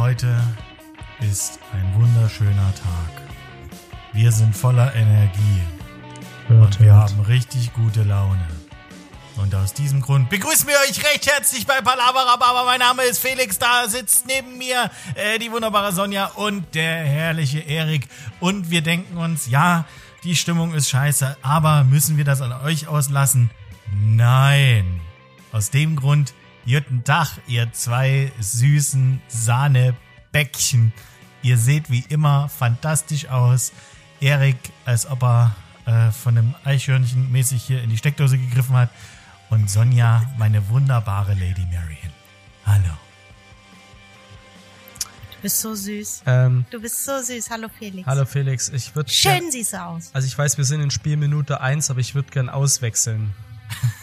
Heute ist ein wunderschöner Tag. Wir sind voller Energie und wir haben richtig gute Laune. Und aus diesem Grund begrüßen wir euch recht herzlich bei Palaverababa. Mein Name ist Felix, da sitzt neben mir äh, die wunderbare Sonja und der herrliche Erik. Und wir denken uns, ja, die Stimmung ist scheiße, aber müssen wir das an euch auslassen? Nein. Aus dem Grund, guten Tag, ihr zwei süßen Sahnebäckchen. Ihr seht wie immer fantastisch aus. Erik, als ob er äh, von einem Eichhörnchen mäßig hier in die Steckdose gegriffen hat. Und Sonja, meine wunderbare Lady Marian. Hallo. Du bist so süß. Ähm, Du bist so süß. Hallo Felix. hallo Felix, ich würde Schön siehst du aus. Also ich weiß, wir sind in Spielminute 1, aber ich würde gern auswechseln.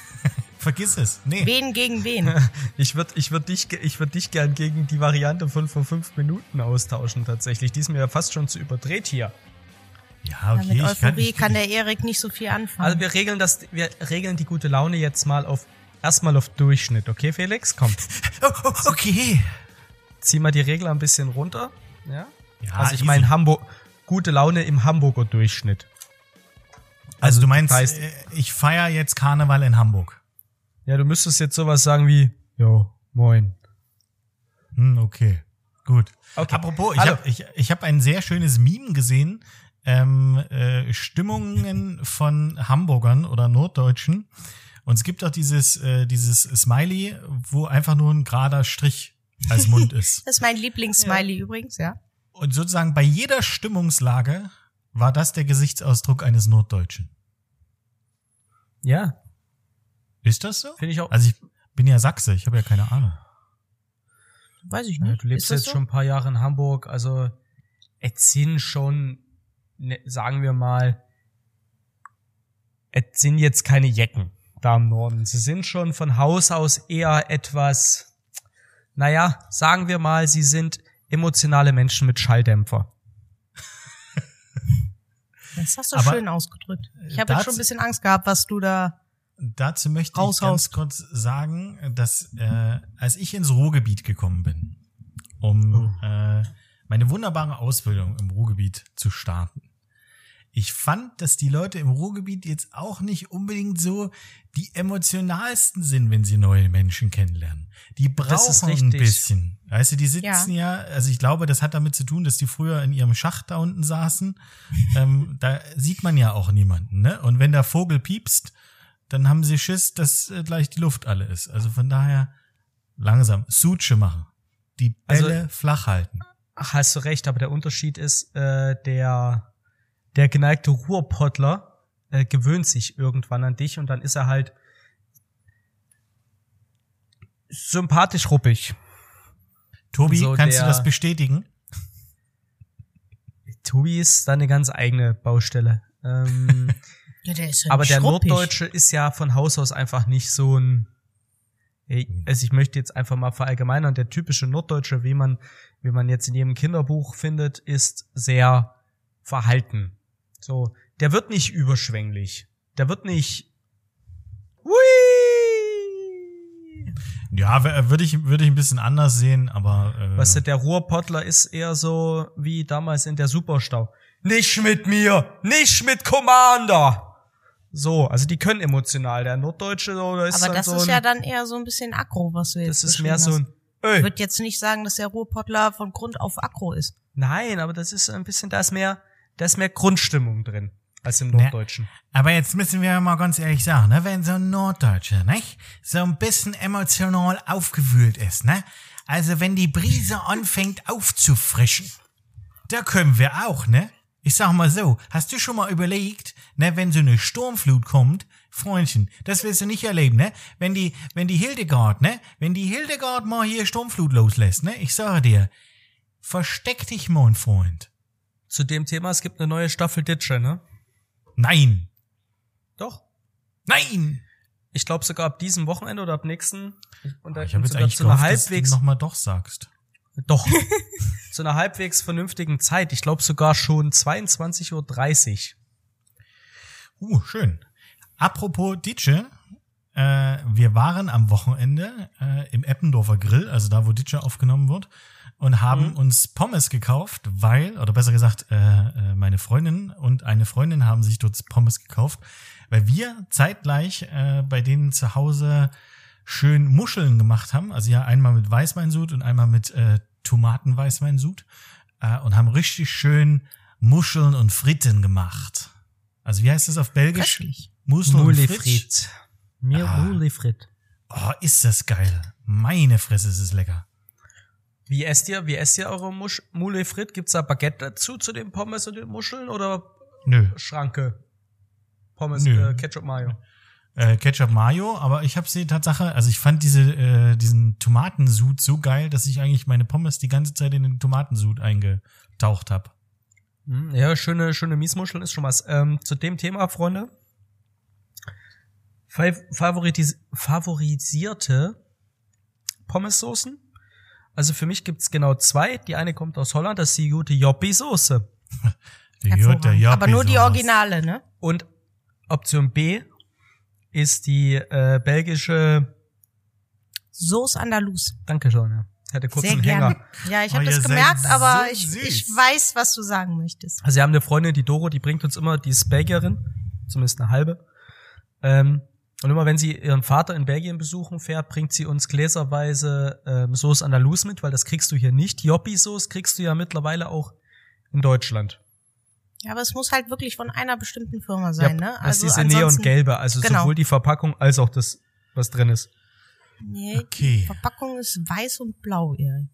Vergiss es. Nee. Wen gegen wen? Ich würde ich würd dich, ich würd dich gern gegen die Variante von vor fünf Minuten austauschen tatsächlich. Die ist mir ja fast schon zu überdreht hier. Ja, Mit okay. Ich kann, Euphorie ich, kann der Erik nicht so viel anfangen. Also wir regeln das, wir regeln die gute Laune jetzt mal auf, erstmal auf Durchschnitt, okay Felix? Komm, oh, oh, okay. zieh mal die Regler ein bisschen runter. Ja? Ja, also ich meine Hamburg, gute Laune im Hamburger Durchschnitt. Also du meinst, heißt- äh, ich feier jetzt Karneval in Hamburg. Ja, du müsstest jetzt sowas sagen wie, jo, moin. Hm, okay. Gut. Okay. Apropos, ich habe ich, ich hab ein sehr schönes Meme gesehen. Ähm, äh, Stimmungen von Hamburgern oder Norddeutschen. Und es gibt auch dieses, äh, dieses Smiley, wo einfach nur ein gerader Strich als Mund ist. das ist mein Lieblingssmiley übrigens, ja. Und sozusagen bei jeder Stimmungslage war das der Gesichtsausdruck eines Norddeutschen. Ja, Ist das so? finde ich auch. Also ich bin ja Sachse, ich habe ja keine Ahnung. Weiß ich Ja, nicht. du lebst jetzt so? schon ein paar Jahre in Hamburg, also es sind schon, ne, sagen wir mal, es sind jetzt keine Jecken da im Norden. Sie sind schon von Haus aus eher etwas, naja, sagen wir mal, sie sind emotionale Menschen mit Schalldämpfer. Das hast du Aber, schön ausgedrückt. Ich habe jetzt schon ein bisschen Angst gehabt, was du da. Dazu möchte ich Raus, ganz raus. kurz sagen, dass äh, als ich ins Ruhrgebiet gekommen bin, um äh, meine wunderbare Ausbildung im Ruhrgebiet zu starten, ich fand, dass die Leute im Ruhrgebiet jetzt auch nicht unbedingt so die emotionalsten sind, wenn sie neue Menschen kennenlernen. Die brauchen ein bisschen. Weißt du, die sitzen ja. also ich glaube, das hat damit zu tun, dass die früher in ihrem Schacht da unten saßen. ähm, da sieht man ja auch niemanden, ne? Und wenn der Vogel piepst, dann haben sie Schiss, dass äh, gleich die Luft alle ist. Also von daher langsam Suche machen. Die Also- Bälle flach halten. Ach, hast du recht, aber der Unterschied ist, äh, der, der geneigte Ruhrpottler äh, gewöhnt sich irgendwann an dich und dann ist er halt sympathisch ruppig. Tobi, So kannst du der- das bestätigen? Tobi ist da eine ganz eigene Baustelle. Ähm, Ja, der ist ja aber der schruppig. Norddeutsche ist ja von Haus aus einfach nicht so ein. Ey, Also ich möchte jetzt einfach mal verallgemeinern, der typische Norddeutsche, wie man, wie man jetzt in jedem Kinderbuch findet, ist sehr verhalten. So, der wird nicht überschwänglich. Der wird nicht. Hui! Ja, w- würde ich, würde ich ein bisschen anders sehen, aber äh, Weißt du, der Ruhrpottler ist eher so wie damals in der Superstau. Nicht mit mir, nicht mit Commander. So, also die können emotional. Der Norddeutsche, so, da ist Aber dann das so ist ein, ja dann eher so ein bisschen aggro, was du jetzt das ist mehr so ein, Ich Öh, würde jetzt nicht sagen, dass der Ruhrpottler von Grund auf aggro ist. nein, aber das ist ein bisschen, da ist mehr, da ist mehr Grundstimmung drin als im Ne. Norddeutschen. Aber jetzt müssen wir mal ganz ehrlich sagen, ne, wenn so ein Norddeutscher, nicht, so ein bisschen emotional aufgewühlt ist, ne, also wenn die Brise anfängt aufzufrischen, da können wir auch, ne? Ich sag mal so, hast du schon mal überlegt, ne, wenn so eine Sturmflut kommt, Freundchen, das willst du nicht erleben, ne? Wenn die, wenn die Hildegard, ne, wenn die Hildegard mal hier Sturmflut loslässt, ne, ich sage dir, versteck dich, mein Freund. Zu dem Thema, es gibt eine neue Staffel Ditsche, ne? Nein, Doch. nein! Ich glaube sogar ab diesem Wochenende oder ab nächsten. Und da Ich habe jetzt eigentlich zu gehofft, dass du halbwegs noch mal doch sagst. Doch. zu einer halbwegs vernünftigen Zeit. Ich glaube sogar schon 22.30 Uhr. Uh, schön. Apropos Ditsche, äh, wir waren am Wochenende äh, im Eppendorfer Grill, also da, wo Ditcher aufgenommen wird, und haben Mhm. uns Pommes gekauft, weil, oder besser gesagt, äh, äh, meine Freundin und eine Freundin haben sich dort Pommes gekauft, weil wir zeitgleich äh, bei denen zu Hause schön Muscheln gemacht haben. Also ja, einmal mit Weißweinsud und einmal mit äh, Tomatenweißweinsud äh, und haben richtig schön Muscheln und Fritten gemacht. Also wie heißt das auf Belgisch? Köstlich. Muscheln und Moule Fritz? Frit. Mir Ah. Moule Frit. Oh, ist das geil. Meine Fresse, ist es lecker. Wie esst ihr, wie esst ihr eure Musch Moule Frit? Gibt's da Baguette dazu, zu den Pommes und den Muscheln oder Nö. Schranke? Pommes, Nö. äh, Ketchup, Mayo. Äh, Ketchup Mayo, aber ich habe sie Tatsache, also ich fand diese äh, diesen Tomatensud so geil, dass ich eigentlich meine Pommes die ganze Zeit in den Tomatensud eingetaucht habe. Mhm, Ja, schöne, schöne Miesmuscheln ist schon was. Ähm, zu dem Thema, Freunde. Fa- Favoritis favorisierte Pommessoßen. Also für mich gibt's genau zwei. Die eine kommt aus Holland, das ist die gute Joppi-Soße. Die Hervorragend. Jutta Joppi Aber nur die. Originale, ne? Und Option B ist die äh, belgische, Soße Andalus. danke schon, ja. Hatte kurz Sehr einen gerne. Hänger. Ja, ich Oh, habe ihr das gemerkt, aber so ich, ich weiß, was du sagen möchtest. Also wir haben eine Freundin, die Doro, die bringt uns immer, die ist Belgierin, zumindest eine halbe. Ähm, und immer wenn sie ihren Vater in Belgien besuchen fährt, bringt sie uns gläserweise ähm, Sauce Andalus mit, weil das kriegst du hier nicht. Joppi-Sauce kriegst du ja mittlerweile auch in Deutschland. Ja, aber es muss halt wirklich von einer bestimmten Firma sein, ne? Das ist diese ansonsten- neongelbe, also Genau. sowohl die Verpackung als auch das, was drin ist. Nee, Okay. die Verpackung ist weiß und blau, Erik.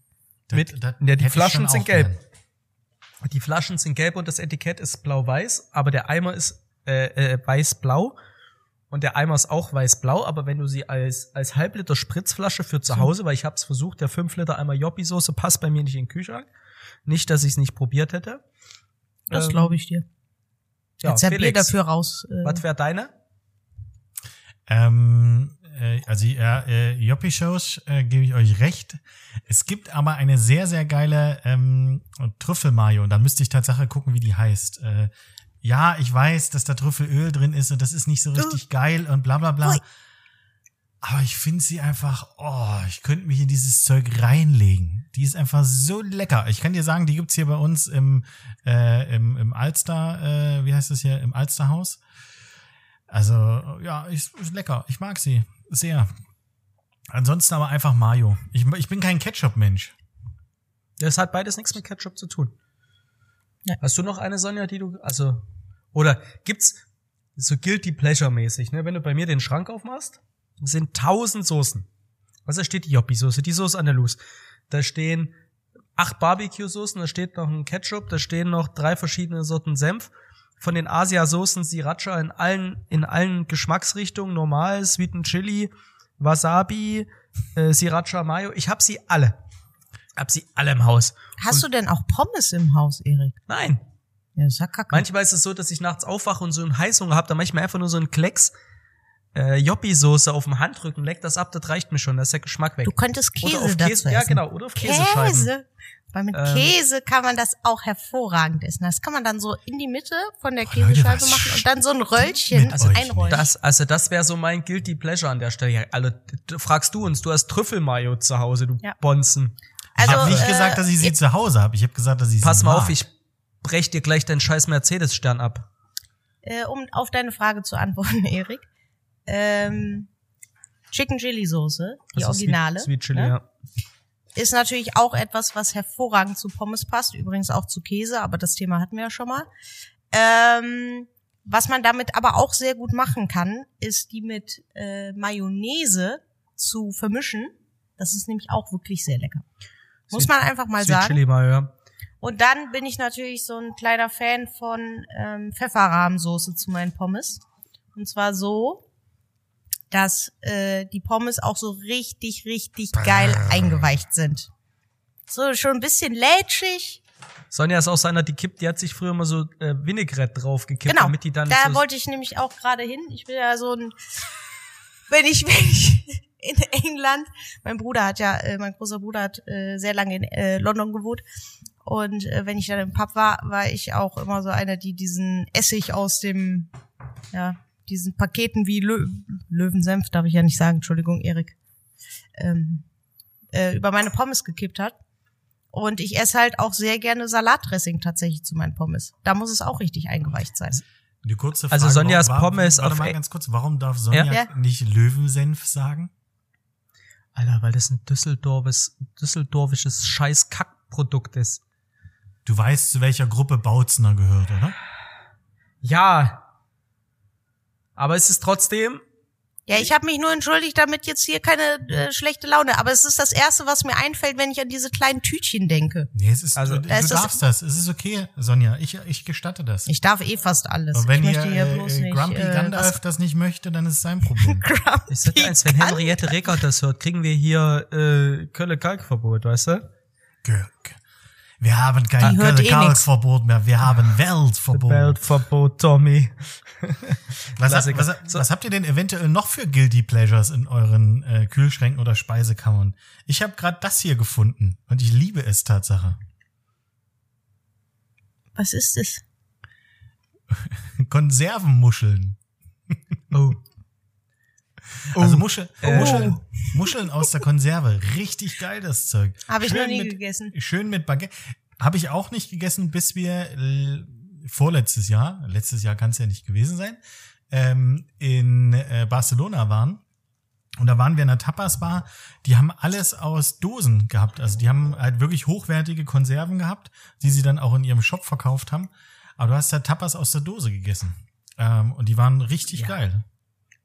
Das- Mit- das ja, die Flaschen sind gelb. gern. Die Flaschen sind gelb und das Etikett ist blau-weiß, aber der Eimer ist äh, äh, weiß-blau und der Eimer ist auch weiß-blau, aber wenn du sie als als Halbliter Spritzflasche für zu Hause, weil ich habe es versucht, der 5 Liter Eimer Joppi-Soße passt bei mir nicht in den Kühlschrank. Nicht, dass ich es nicht probiert hätte. Das Ähm, glaube ich dir. Ja, Jetzt Bier Felix, dafür raus. Äh, was wäre deine? Ähm, äh, also ja, äh, Joppi-Shows äh, gebe ich euch recht. Es gibt aber eine sehr, sehr geile ähm, Trüffelmayo. Und da müsste ich Tatsache gucken, wie die heißt. Äh, ja, ich weiß, dass da Trüffelöl drin ist und das ist nicht so richtig geil und bla bla bla. Ui. Aber ich finde sie einfach, oh, ich könnte mich in dieses Zeug reinlegen. Die ist einfach so lecker. Ich kann dir sagen, die gibt's hier bei uns im, äh, im, im Alster, äh, wie heißt das hier, im Alsterhaus. Also, ja, ist, ist lecker. Ich mag sie sehr. Ansonsten aber einfach Mayo. Ich, ich bin kein Ketchup-Mensch. Das hat beides nichts mit Ketchup zu tun. Ja. Hast du noch eine Sonja, die du also oder gibt's so guilty pleasure mäßig, ne, wenn du bei mir den Schrank aufmachst, sind tausend Soßen. Was da steht die Joppi Soße, die Soße Andalus. Da stehen acht Barbecue Soßen, da steht noch ein Ketchup, da stehen noch drei verschiedene Sorten Senf. Von den Asia Soßen Sriracha in allen in allen Geschmacksrichtungen, normal, Sweet and Chili, Wasabi, äh, Sriracha Mayo, ich hab sie alle. Hab sie alle im Haus. Hast du denn auch Pommes im Haus, Erik? Nein. Ja, ist ja kacke. Manchmal ist es so, dass ich nachts aufwache und so einen Heißhunger habe, dann mache ich mir einfach nur so einen Klecks äh, Joppi-Soße auf dem Handrücken, leck das ab, das reicht mir schon, da ist der Geschmack weg. du könntest Käse oder auf dazu Käse, essen. ja genau, oder auf Käsescheiben. Käse. Weil mit Ähm, Käse kann man das auch hervorragend essen. Das kann man dann so in die Mitte von der Oh, Leute, Käsescheibe was machen und dann so ein Röllchen euch einrollen. Das, also das wäre so mein guilty pleasure an der Stelle. Ja, also, fragst du uns, du hast Trüffelmayo zu Hause, du Ja. Bonzen. Ich Also, habe nicht äh, gesagt, dass ich sie zu Hause habe. Ich habe gesagt, dass ich Pass sie mal mag. auf, ich brech dir gleich deinen scheiß Mercedes-Stern ab. äh, um auf deine Frage zu antworten, Erik. Ähm, Chicken Chili Soße, die Also Originale, Sweet, Sweet Chili, ne? ja. ist natürlich auch etwas, was hervorragend zu Pommes passt. Übrigens auch zu Käse, aber das Thema hatten wir ja schon mal. Ähm, was man damit aber auch sehr gut machen kann, ist die mit äh, Mayonnaise zu vermischen. Das ist nämlich auch wirklich sehr lecker. Muss man einfach mal Sweet sagen. Chili Mayo, ja. Und dann bin ich natürlich so ein kleiner Fan von ähm, Pfefferrahmsoße zu meinen Pommes. Und zwar so, dass äh, die Pommes auch so richtig, richtig geil eingeweicht sind. So schon ein bisschen lätschig. Sonja ist auch so einer, die kippt, die hat sich früher immer so äh, Vinaigrette draufgekippt, Genau. damit die dann Da so, wollte ich nämlich auch gerade hin. Ich bin ja so ein, wenn ich, wenn ich in England, mein Bruder hat ja, äh, mein großer Bruder hat äh, sehr lange in äh, London gewohnt. Und äh, wenn ich dann im Pub war, war ich auch immer so einer, die diesen Essig aus dem, ja, diesen Paketen wie Lö Löwensenf, darf ich ja nicht sagen, Entschuldigung, Erik, ähm, äh, über meine Pommes gekippt hat. Und ich esse halt auch sehr gerne Salatdressing tatsächlich zu meinen Pommes. Da muss es auch richtig eingeweicht sein. Die kurze Also Frage, Sonjas warum- Pommes warte auf mal E- ganz kurz, warum darf Sonja Ja. nicht Löwensenf sagen? Alter, weil das ein Düsseldorfes, düsseldorfisches scheiß Kackprodukt ist. Du weißt, zu welcher Gruppe Bautzner gehört, oder? Ja. Aber es ist trotzdem, Ja, ich habe mich nur entschuldigt, damit jetzt hier keine äh, schlechte Laune. Aber es ist das Erste, was mir einfällt, wenn ich an diese kleinen Tütchen denke. Nee, es ist, Also, du, du ist das- darfst das. Es ist okay, Sonja. Ich, ich gestatte das. Ich darf eh fast alles. Und wenn ich ihr möchte hier äh, bloß äh, nicht. Grumpy äh, Gandalf das nicht möchte, dann ist es sein Problem. ich sag dir eins, wenn. Henriette Reker das hört, kriegen wir hier äh, Kölle-Kalkverbot, weißt du? Gö- Wir haben kein eh Kalkverbot mehr, wir haben Weltverbot. Weltverbot, Tommy. Was, habt, Klassiker. was, was habt ihr denn eventuell noch für Guilty Pleasures in euren äh, Kühlschränken oder Speisekammern? Ich habe gerade das hier gefunden und ich liebe es Tatsache. Was ist es? Konservenmuscheln. Oh. Also Muschel, Äh. Muscheln, Muscheln aus der Konserve. Richtig geil, das Zeug. Habe ich Schön noch nie mit, gegessen. Schön mit Baguette. Habe ich auch nicht gegessen, bis wir äh, vorletztes Jahr, letztes Jahr kann es ja nicht gewesen sein, ähm, in äh, Barcelona waren. Und da waren wir in einer Tapas-Bar, die haben alles aus Dosen gehabt. Also die haben halt wirklich hochwertige Konserven gehabt, die sie dann auch in ihrem Shop verkauft haben. Aber du hast ja Tapas aus der Dose gegessen. Ähm, und die waren richtig Ja. geil.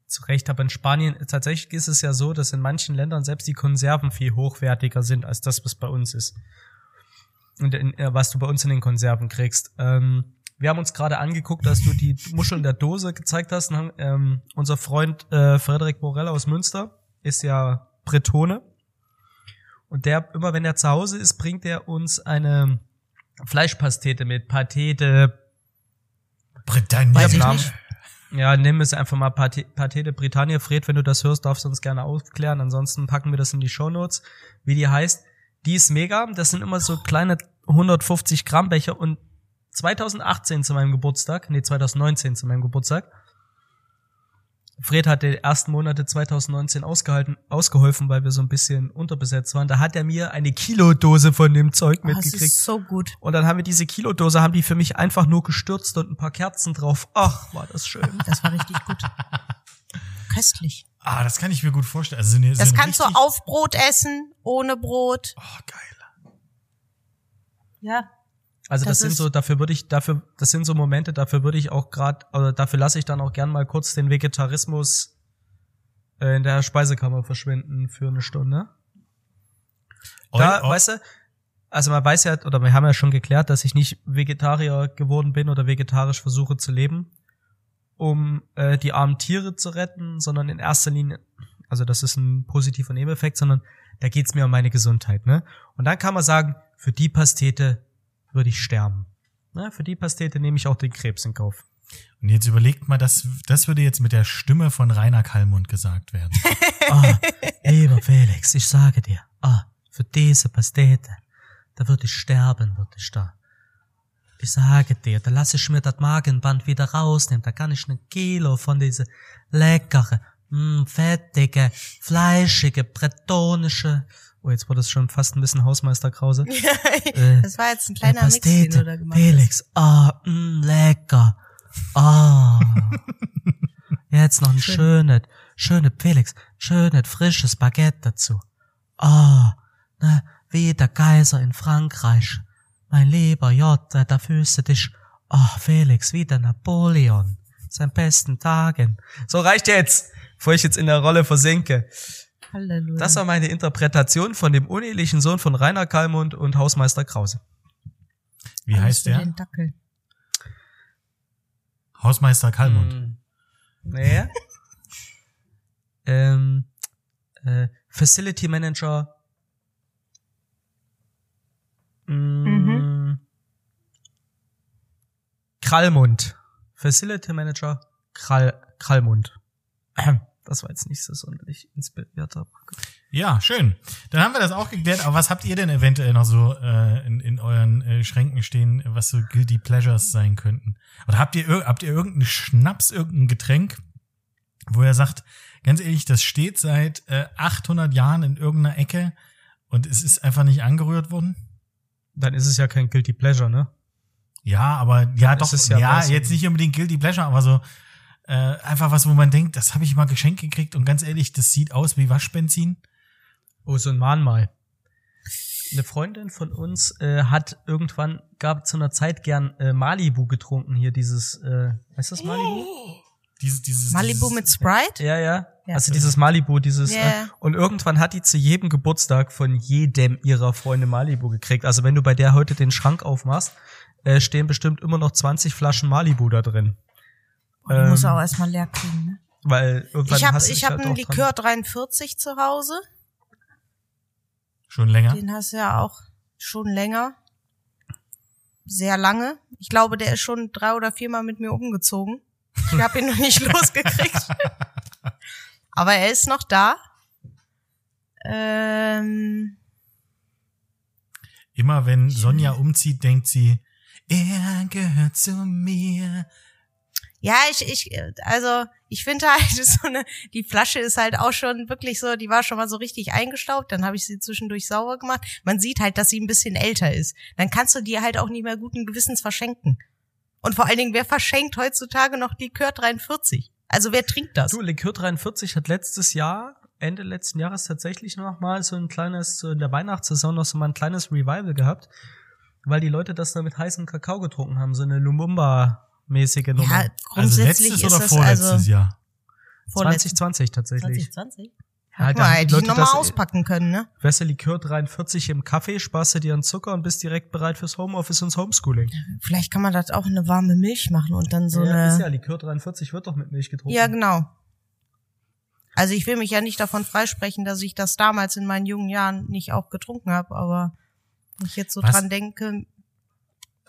Zu Recht, aber in Spanien, tatsächlich ist es ja so, dass in manchen Ländern selbst die Konserven viel hochwertiger sind als das, was bei uns ist. Und in, äh, was du bei uns in den Konserven kriegst. Ähm, wir haben uns gerade angeguckt, dass du die Muscheln der Dose gezeigt hast. Haben, ähm, unser Freund äh, Frederik Borella aus Münster ist ja Bretone. Und der, immer wenn er zu Hause ist, bringt er uns eine Fleischpastete mit Patete, Britannia. Weiß ich nicht. Ja, nimm es einfach mal Pate, de Britannia. Fred, wenn du das hörst, darfst du uns gerne aufklären. Ansonsten packen wir das in die Shownotes, wie die heißt. Die ist mega. Das sind immer so kleine 150 Gramm Becher und 2018 zu meinem Geburtstag, nee, 2019 zu meinem Geburtstag. Fred hat die ersten Monate 2019 ausgehalten, ausgeholfen, weil wir so ein bisschen unterbesetzt waren. Da hat er mir eine Kilodose von dem Zeug Oh, das mitgekriegt. ist so gut. Und dann haben wir diese Kilodose, haben die für mich einfach nur gestürzt und ein paar Kerzen drauf. Ach, war das schön. Das war richtig gut. Köstlich. Ah, das kann ich mir gut vorstellen. Also, so eine, Das so kannst du auf Brot essen, ohne Brot. Oh, geil. Ja. Also das, Das sind so, dafür würde ich, dafür, das sind so Momente, dafür würde ich auch gerade, oder dafür lasse ich dann auch gern mal kurz den Vegetarismus äh, in der Speisekammer verschwinden für eine Stunde. Da, Eu- eu- weißt du, also man weiß ja, oder wir haben ja schon geklärt, dass ich nicht Vegetarier geworden bin oder vegetarisch versuche zu leben, um äh, die armen Tiere zu retten, sondern in erster Linie, also das ist ein positiver Nebeneffekt, sondern da geht's mir um meine Gesundheit, ne? Und dann kann man sagen, für die Pastete würde ich sterben. Ne? Für die Pastete nehme ich auch den Krebs in Kauf. Und jetzt überlegt mal, das, das würde jetzt mit der Stimme von Rainer Kallmund gesagt werden. Ah, lieber Felix, ich sage dir, ah, für diese Pastete, da würde ich sterben, würde ich da. Ich sage dir, da lasse ich mir das Magenband wieder rausnehmen, da kann ich ein Kilo von diese leckere, mh, fettige, fleischige, bretonische, oh, jetzt wurde es schon fast ein bisschen Hausmeister Krause. Äh, Das war jetzt ein kleiner Mix, den du da gemacht. Felix, ah, mh, lecker. Ah. Jetzt noch ein Schön. schönes, schönes, Felix, schönes, frisches Baguette dazu. Ah, ne, wie der Kaiser in Frankreich. Mein lieber J, da fühlst du dich, ah, Felix, wie der Napoleon. Seinen besten Tagen. So reicht jetzt, bevor ich jetzt in der Rolle versinke. Halleluja. Das war meine Interpretation von dem unehelichen Sohn von Rainer Kallmund und Hausmeister Krause. Wie Alles heißt der? Den Dackel. Hausmeister Kallmund. Mm. Nee. ähm, äh, Facility Manager. Mhm. Krallmund. Facility Manager Krall, Krallmund. Das war jetzt nicht so sonderlich inspiriert. Ja, schön. Dann haben wir das auch geklärt. Aber was habt ihr denn eventuell noch so äh, in, in euren äh, Schränken stehen, was so Guilty Pleasures sein könnten? Oder habt ihr, habt ihr irgendeinen Schnaps, irgendein Getränk, wo er sagt, ganz ehrlich, das steht seit äh, 800 Jahren in irgendeiner Ecke und es ist einfach nicht angerührt worden? Dann ist es ja kein Guilty Pleasure, ne? Ja, aber ja Dann doch, ja, ja jetzt nicht unbedingt Guilty Pleasure, aber so äh, einfach was, wo man denkt, das habe ich mal geschenkt gekriegt und ganz ehrlich, das sieht aus wie Waschbenzin. Oh, so ein Mahnmal. Eine Freundin von uns äh, hat irgendwann, gab zu einer Zeit gern äh, Malibu getrunken, hier dieses, äh, heißt das Malibu? Dieses, dieses, Malibu dieses, mit Sprite? Ja, ja. Ja. Also dieses Malibu, dieses Ja. äh, und irgendwann hat die zu jedem Geburtstag von jedem ihrer Freunde Malibu gekriegt. Also wenn du bei der heute den Schrank aufmachst, äh, stehen bestimmt immer noch 20 Flaschen Malibu da drin. Oh, die muss Ähm, er auch erstmal leer kriegen, ne? Weil irgendwann Ich habe ich hab halt einen Likör 43 zu Hause. Schon länger. Den hast du ja auch schon länger. Sehr lange. Ich glaube, der ist schon drei oder viermal mit mir umgezogen. Ich habe ihn noch nicht losgekriegt. Aber er ist noch da. Ähm, Immer wenn Sonja umzieht, denkt sie, er gehört zu mir. Ja, ich, ich, also ich finde halt so eine, die Flasche ist halt auch schon wirklich so, die war schon mal so richtig eingestaubt, dann habe ich sie zwischendurch sauber gemacht. Man sieht halt, dass sie ein bisschen älter ist. Dann kannst du die halt auch nicht mehr guten Gewissens verschenken. Und vor allen Dingen, wer verschenkt heutzutage noch Likör 43? Also wer trinkt das? Du, Likör 43 hat letztes Jahr, Ende letzten Jahres tatsächlich noch mal so ein kleines, so in der Weihnachtssaison noch so mal ein kleines Revival gehabt, weil die Leute das da mit heißem Kakao getrunken haben, so eine Lumumba-mäßige Nummer. Ja, Also grundsätzlich letztes ist oder vorletztes also Jahr? vorletztes 2020 tatsächlich. 2020. Ja, da mal, die hätte ich Leute noch mal das- auspacken können, ne? Du, Likör 43 im Kaffee, sparst du dir einen Zucker und bist direkt bereit fürs Homeoffice und Homeschooling. Vielleicht kann man das auch in eine warme Milch machen und dann so ja, ist ja, eine. Likör 43 wird doch mit Milch getrunken. Ja, genau. Also ich will mich ja nicht davon freisprechen, dass ich das damals in meinen jungen Jahren nicht auch getrunken habe, aber wenn ich jetzt so Was? dran denke,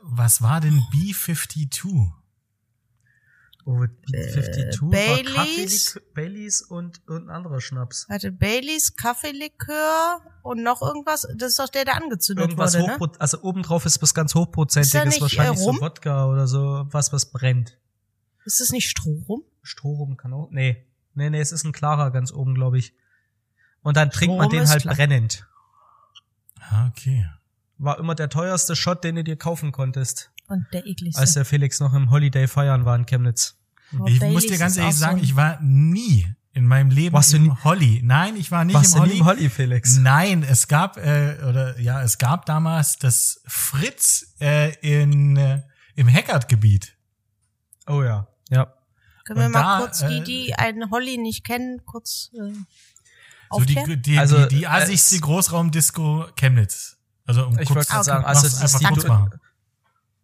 Was war denn B52? Oh, die 52 war Baileys? Kaffee, Baileys und, und ein anderer Schnaps. hatte Baileys, Kaffeelikör und noch irgendwas. Das ist doch der, der angezündet Irgendwas wurde, ne? hochpro also obendrauf ist was ganz hochprozentiges, Ist nicht, wahrscheinlich äh, Rum? so Wodka oder so, was was brennt. Ist das nicht Strohrum? Strohrum kann auch, nee. Nee, nee, es ist ein klarer ganz oben, glaube ich. Und dann trinkt man Strohrum den ist halt klar. brennend. Ah, okay. War immer der teuerste Shot, den du dir kaufen konntest, Und der ekligste. als der Felix noch im Holiday feiern war in Chemnitz. Oh, Ich Baileys muss dir ganz ehrlich sagen, so ich war nie in meinem Leben Warst im nie- Holly. Nein, ich war nicht Warst im du Holly. nie im Holly, Felix? Nein, es gab äh, oder ja, es gab damals das Fritz äh, in äh, im Heckert-Gebiet. Oh ja. Ja. Können wir und mal da, kurz äh, die, die einen Holly nicht kennen, kurz äh, So die aufklären? die Also, die, die äh, assigste Großraumdisco Chemnitz. Also um Ich kurz wollte gerade sagen, also es ist einfach die, kurz machen.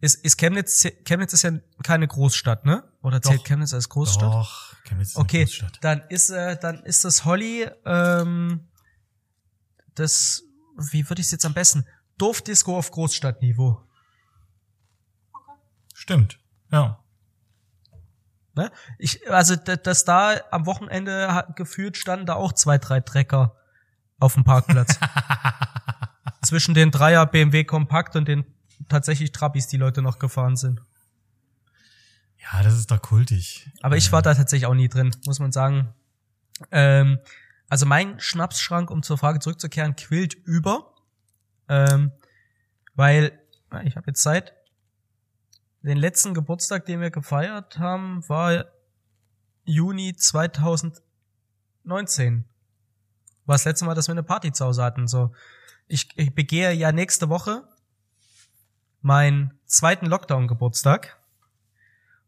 Ist, ist Chemnitz, Chemnitz ist ja keine Großstadt, ne? Oder zählt Doch. Chemnitz als Großstadt? Doch, Chemnitz ist eine Okay, Großstadt. dann ist äh, dann ist das Holly ähm, das wie würde ich es jetzt am besten Dorfdisco auf Großstadtniveau. Stimmt. Ja. Ne? Ich also dass da am Wochenende gefühlt standen da auch zwei drei Trecker auf dem Parkplatz zwischen den Dreier BMW Kompakt und den tatsächlich Trabis, die Leute noch gefahren sind. Ja, das ist doch kultig. Aber ich war da tatsächlich auch nie drin, muss man sagen. Ähm, also mein Schnapsschrank, um zur Frage zurückzukehren, quillt über. Ähm, weil, ich habe jetzt Zeit. Den letzten Geburtstag, den wir gefeiert haben, war Juni 2019. War das letzte Mal, dass wir eine Party zu Hause hatten. So, ich, ich begehe ja nächste Woche meinen zweiten Lockdown-Geburtstag.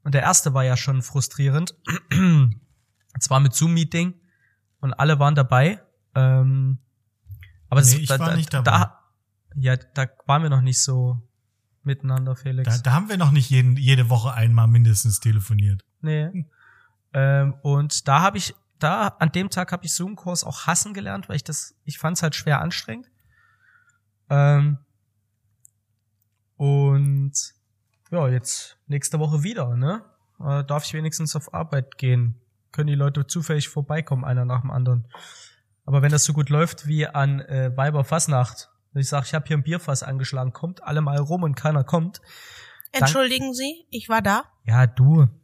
Und der erste war ja schon frustrierend. Zwar mit Zoom-Meeting und alle waren dabei. Ähm, aber das, Nee, ich war nicht dabei. Da, ja, da waren wir noch nicht so miteinander, Felix. Da, da haben wir noch nicht jeden, jede Woche einmal mindestens telefoniert. Nee. Ähm, und da habe ich, da an dem Tag habe ich Zoom-Kurs auch hassen gelernt, weil ich das, ich fand es halt schwer anstrengend. Ähm, und ja, jetzt nächste Woche wieder, ne? Äh, darf ich wenigstens auf Arbeit gehen? Können die Leute zufällig vorbeikommen, einer nach dem anderen? Aber wenn das so gut läuft wie an äh, Weiber Fasnacht, wenn ich sage, ich habe hier ein Bierfass angeschlagen, kommt alle mal rum und keiner kommt. Entschuldigen Sie, ich war da. Ja, du.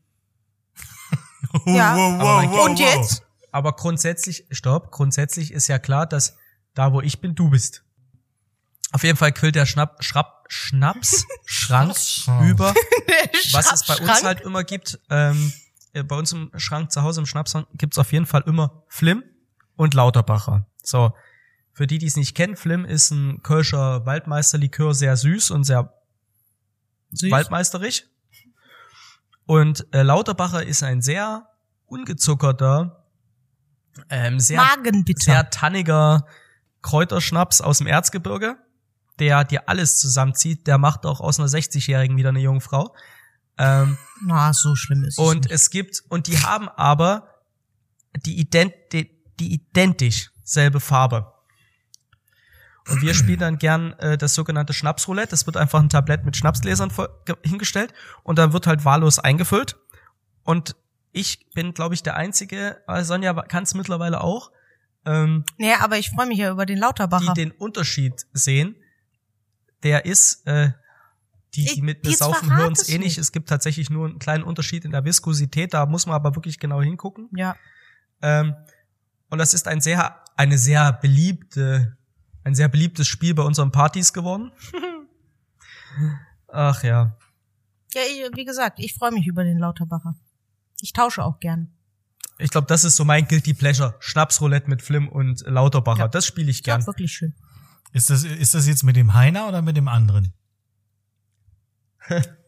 Ja. Wow, Aber mein wow, Und wow. jetzt? Aber grundsätzlich, stopp, grundsätzlich ist ja klar, dass da, wo ich bin, du bist. Auf jeden Fall quillt der Schnapp, Schrapp, Schnapsschrank über, was es bei uns Schrank. halt immer gibt. Ähm, äh, bei uns im Schrank zu Hause im Schnapsschrank gibt's auf jeden Fall immer Flim und Lauterbacher. So, für die, die es nicht kennen, Flim ist ein Kölscher Waldmeisterlikör, sehr süß und sehr Süß. waldmeisterig. Und äh, Lauterbacher ist ein sehr ungezuckerter, ähm, sehr, sehr tanniger Kräuterschnaps aus dem Erzgebirge, der dir alles zusammenzieht. Der macht auch aus einer 60-Jährigen wieder eine Jungfrau. Ähm, Na, so schlimm ist es und nicht. es gibt, und die haben aber die, ident, die, die identisch selbe Farbe. Und wir spielen dann gern äh, das sogenannte Schnapsroulette. Das wird einfach ein Tablett mit Schnapsgläsern hingestellt und dann wird halt wahllos eingefüllt. Und ich bin, glaube ich, der Einzige, äh, Sonja kann es mittlerweile auch, ähm, Nee, aber ich freue mich ja über den die Lauterbacher. den Unterschied sehen. Der ist, äh, die, die mit mir jetzt saufen, verrat hören es es eh. Es gibt tatsächlich nur einen kleinen Unterschied in der Viskosität. Da muss man aber wirklich genau hingucken. ja. Ähm, und das ist ein sehr, eine sehr beliebte, ein sehr beliebtes Spiel bei unseren Partys geworden. Ach ja. Ja, ich, wie gesagt, ich freue mich über den Lauterbacher. Ich tausche auch gerne. Ich glaube, das ist so mein Guilty Pleasure. Schnapsroulette mit Flim und Lauterbacher. Ja. Das spiele ich Ist auch gern. wirklich schön. Ist das, ist das jetzt mit dem Heiner oder mit dem anderen?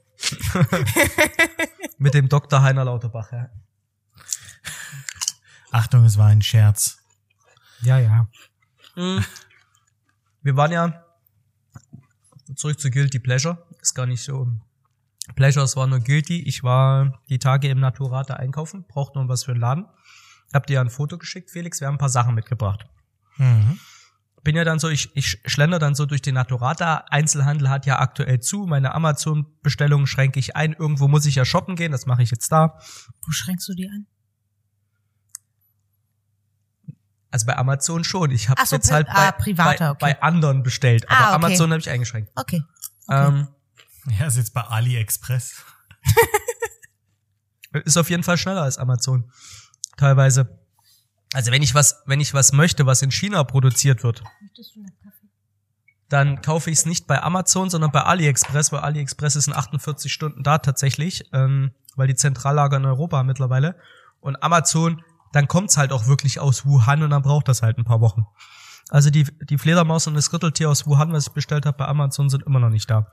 Mit dem Dr. Heiner Lauterbach, ja. Achtung, es war ein Scherz. Ja, ja. Wir waren ja zurück zu Guilty Pleasure. Ist gar nicht so. Pleasure, es war nur Guilty. Ich war die Tage im Naturate einkaufen, brauchte noch was für den Laden. Hab dir ja ein Foto geschickt, Felix. Wir haben ein paar Sachen mitgebracht. Mhm. Bin ja dann so, ich, ich schlender dann so durch den Naturata. Einzelhandel hat ja aktuell zu. Meine Amazon-Bestellungen schränke ich ein. Irgendwo muss ich ja shoppen gehen. Das mache ich jetzt da. Wo schränkst du die ein? Also bei Amazon schon. Ich habe so, jetzt halt bei, ah, privater, bei, okay. bei anderen bestellt. Aber Ah, okay. Amazon habe ich eingeschränkt. Okay. okay. Ähm, Ja, ist jetzt bei AliExpress. Ist auf jeden Fall schneller als Amazon. Teilweise. Also wenn ich was, wenn ich was möchte, was in China produziert wird, Möchtest du noch Kaffee? dann kaufe ich es nicht bei Amazon, sondern bei AliExpress, weil AliExpress ist in 48 Stunden da tatsächlich, ähm, weil die Zentrallager in Europa mittlerweile. Und Amazon, dann kommt's halt auch wirklich aus Wuhan und dann braucht das halt ein paar Wochen. Also die, die Fledermaus und das Gürteltier aus Wuhan, was ich bestellt habe bei Amazon, sind immer noch nicht da.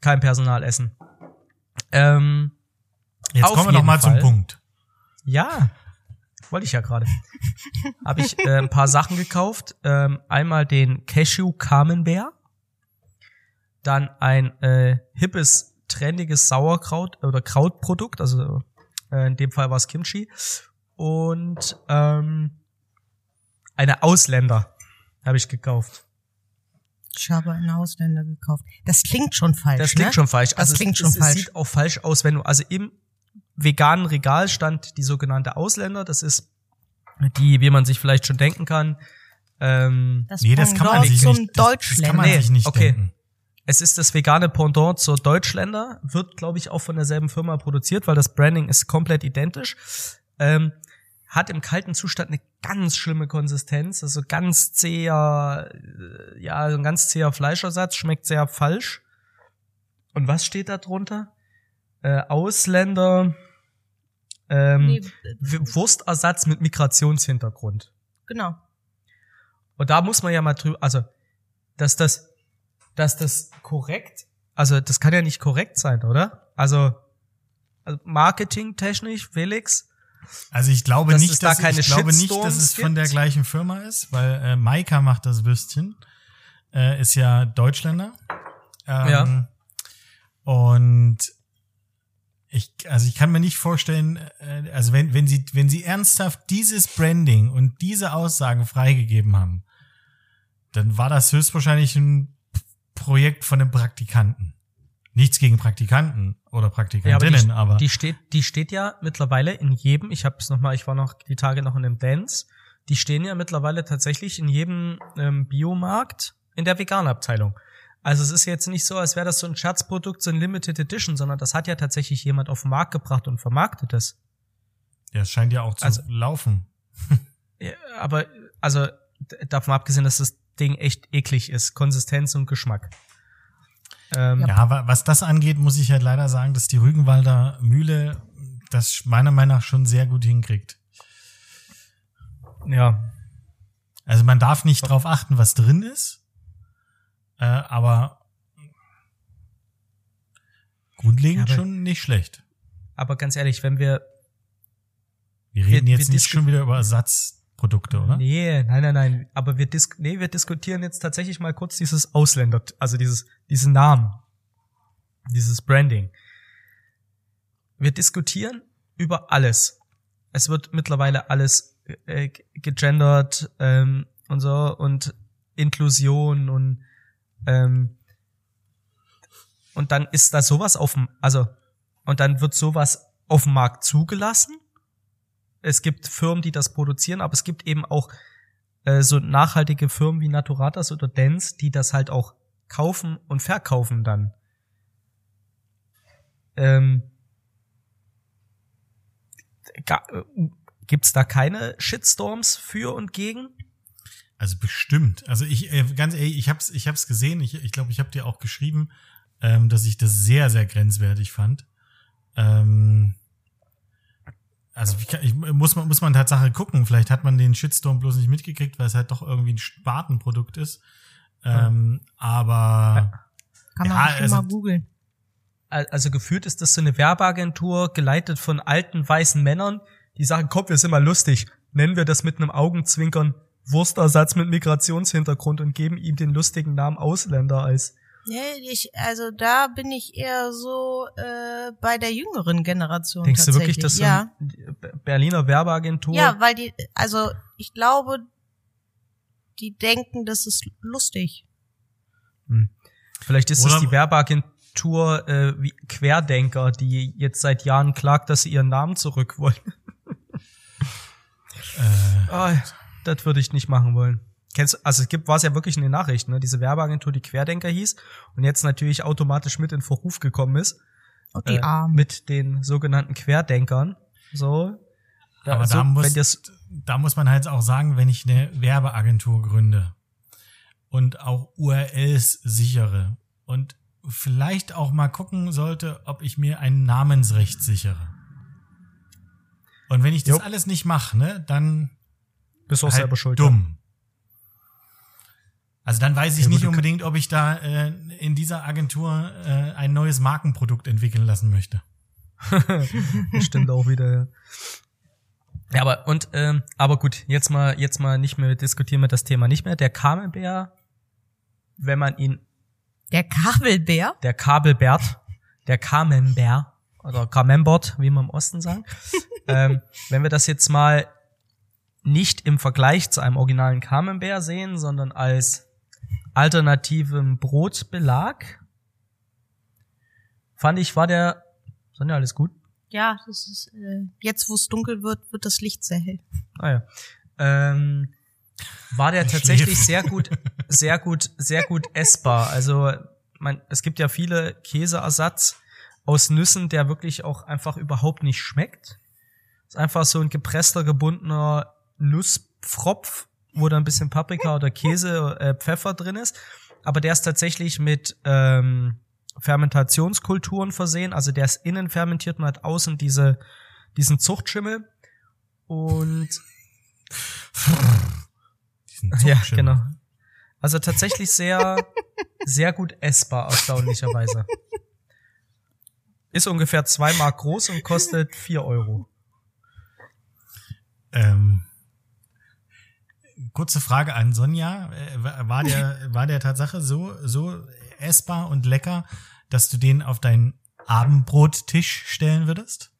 Kein Personalessen. Ähm, Jetzt kommen wir noch mal zum. Punkt. Ja, wollte ich ja gerade. Habe ich äh, ein paar Sachen gekauft. Ähm, einmal den Cashew Camembert, dann ein äh, hippes, trendiges Sauerkraut oder Krautprodukt, also äh, in dem Fall war es Kimchi und ähm, eine Ausländer habe ich gekauft. Ich habe einen Ausländer gekauft. Das klingt schon falsch. Das klingt ne? schon falsch. Das Also es- klingt es, schon es, falsch. sieht auch falsch aus, wenn du, also im veganen Regal stand die sogenannte Ausländer. Das ist die, wie man sich vielleicht schon denken kann. Ähm, Das Nee, das kann man sich zum nicht, das, das Deutschländer. kann man Nee, sich nicht okay. denken. es ist das vegane Pendant zur Deutschländer, wird, glaube ich, auch von derselben Firma produziert, weil das Branding ist komplett identisch. Ähm, hat im kalten Zustand eine ganz schlimme Konsistenz, also ganz zäher, äh, ja, ein ganz zäher Fleischersatz, schmeckt sehr falsch. Und was steht da drunter? Äh, Ausländer, ähm, Nee, Wurstersatz mit Migrationshintergrund. genau. Und da muss man ja mal drüber, also, dass das, dass das korrekt, also das kann ja nicht korrekt sein, oder? Also, also marketingtechnisch, Felix, Also ich glaube Dass nicht, es da dass, keine ich glaube nicht, dass es von der gibt? gleichen Firma ist, weil äh, Maika macht das Würstchen, äh, ist ja Deutschländer. Ähm, Ja. Und ich, also ich kann mir nicht vorstellen, äh, also wenn, wenn sie, wenn sie ernsthaft dieses Branding und diese Aussagen freigegeben haben, dann war das höchstwahrscheinlich ein Projekt von einem Praktikanten. Nichts gegen Praktikanten oder Praktikantinnen, ja, aber, die, die steht, die steht ja mittlerweile in jedem, ich habe es nochmal, ich war noch die Tage noch in einem Dance, die stehen ja mittlerweile tatsächlich in jedem ähm, Biomarkt in der Veganabteilung. Also es ist jetzt nicht so, als wäre das so ein Scherzprodukt, so ein Limited Edition, sondern das hat ja tatsächlich jemand auf den Markt gebracht und vermarktet es. Ja, es scheint ja auch zu Also- laufen. Ja, aber, also, davon abgesehen, dass das Ding echt eklig ist. Konsistenz und Geschmack. Ähm, Ja, wa- was das angeht, muss ich halt leider sagen, dass die Rügenwalder Mühle das meiner Meinung nach schon sehr gut hinkriegt. ja. Also man darf nicht drauf achten, was drin ist, äh, aber grundlegend Ja, aber- schon nicht schlecht. Aber ganz ehrlich, wenn wir Wir reden wir jetzt nicht disku- schon wieder über Ersatzprodukte, oder? Nee, nein, nein, nein. Aber wir, dis nee, wir diskutieren jetzt tatsächlich mal kurz dieses Ausländer, also dieses, diesen Namen, dieses Branding. Wir diskutieren über alles. Es wird mittlerweile alles äh, gegendert ähm, und so und Inklusion und ähm, und dann ist da sowas auf dem, also und dann wird sowas auf dem Markt zugelassen es gibt Firmen, die das produzieren, aber es gibt eben auch äh, so nachhaltige Firmen wie Naturatas oder Dance, die das halt auch kaufen und verkaufen dann. Ähm, äh, gibt's da keine Shitstorms für und gegen? Also bestimmt. Also ich äh, ganz ehrlich, ich hab's, ich hab's gesehen. Ich glaube, ich, glaub, ich habe dir auch geschrieben, ähm, dass ich das sehr, sehr grenzwertig fand. Ähm, also wie kann, ich, muss man muss man Tatsache gucken. Vielleicht hat man den Shitstorm bloß nicht mitgekriegt, weil es halt doch irgendwie ein Spartenprodukt ist. Ähm, aber Kann man Ja, bestimmt also- mal googeln. Al- Also gefühlt ist das so eine Werbeagentur, geleitet von alten weißen Männern, die sagen, komm, wir sind mal lustig. Nennen wir das mit einem Augenzwinkern Wurstersatz mit Migrationshintergrund und geben ihm den lustigen Namen Ausländer als Nee, ich, also da bin ich eher so äh, bei der jüngeren Generation Denkst du wirklich, dass so ja. eine Berliner Werbeagentur ja, weil die, also ich glaube, die denken, das ist lustig. Hm. Vielleicht ist Oder- es die Werbeagentur äh, wie Querdenker, die jetzt seit Jahren klagt, dass sie ihren Namen zurück wollen. äh, Ah, das würde ich nicht machen wollen. Kennst du, also es gibt, war es ja wirklich in den Nachrichten, ne? diese Werbeagentur, die Querdenker hieß und jetzt natürlich automatisch mit in Verruf gekommen ist. Und die äh. Mit den sogenannten Querdenkern. So. Ja, aber so, da muss wenn das, da muss man halt auch sagen, wenn ich eine Werbeagentur gründe und auch URLs sichere und vielleicht auch mal gucken sollte, ob ich mir ein Namensrecht sichere. Und wenn ich das Jo. alles nicht mache, ne, dann bist du auch halt selber schuld. dumm. Also dann weiß ich Ja, nicht unbedingt, ob ich da äh, in dieser Agentur äh, ein neues Markenprodukt entwickeln lassen möchte. Das Stimmt auch wieder. Ja. Ja, aber und ähm, aber gut, jetzt mal jetzt mal nicht mehr diskutieren wir das Thema nicht mehr. Der Kamelbär, wenn man ihn Der Kabelbär? der Kabelbert, der Camembert oder Camembert, wie man im Osten sagen. ähm, wenn wir das jetzt mal nicht im Vergleich zu einem originalen Camembert sehen, sondern als alternativen Brotbelag, fand ich, war der, Sonja, alles gut? Ja, das ist, äh, jetzt wo es dunkel wird, wird das Licht sehr hell. Ah ja. Ähm, war der Er tatsächlich schläft. sehr gut, sehr gut, sehr gut essbar. Also man, es gibt ja viele Käseersatz aus Nüssen, der wirklich auch einfach überhaupt nicht schmeckt. Ist einfach so ein gepresster, gebundener Nusspfropf, wo da ein bisschen Paprika oder Käse, äh, Pfeffer drin ist. Aber der ist tatsächlich mit ähm, Fermentationskulturen versehen. Also der ist innen fermentiert und hat außen diese, diesen Zuchtschimmel. Und Diesen ja, Zuchtschimmel. genau. Also tatsächlich sehr, sehr gut essbar, erstaunlicherweise. Ist ungefähr zwei Mark groß und kostet vier Euro. Ähm, kurze Frage an Sonja. Äh, wa- War der, war der Tatsache so, so essbar und lecker, dass du den auf deinen Abendbrottisch stellen würdest?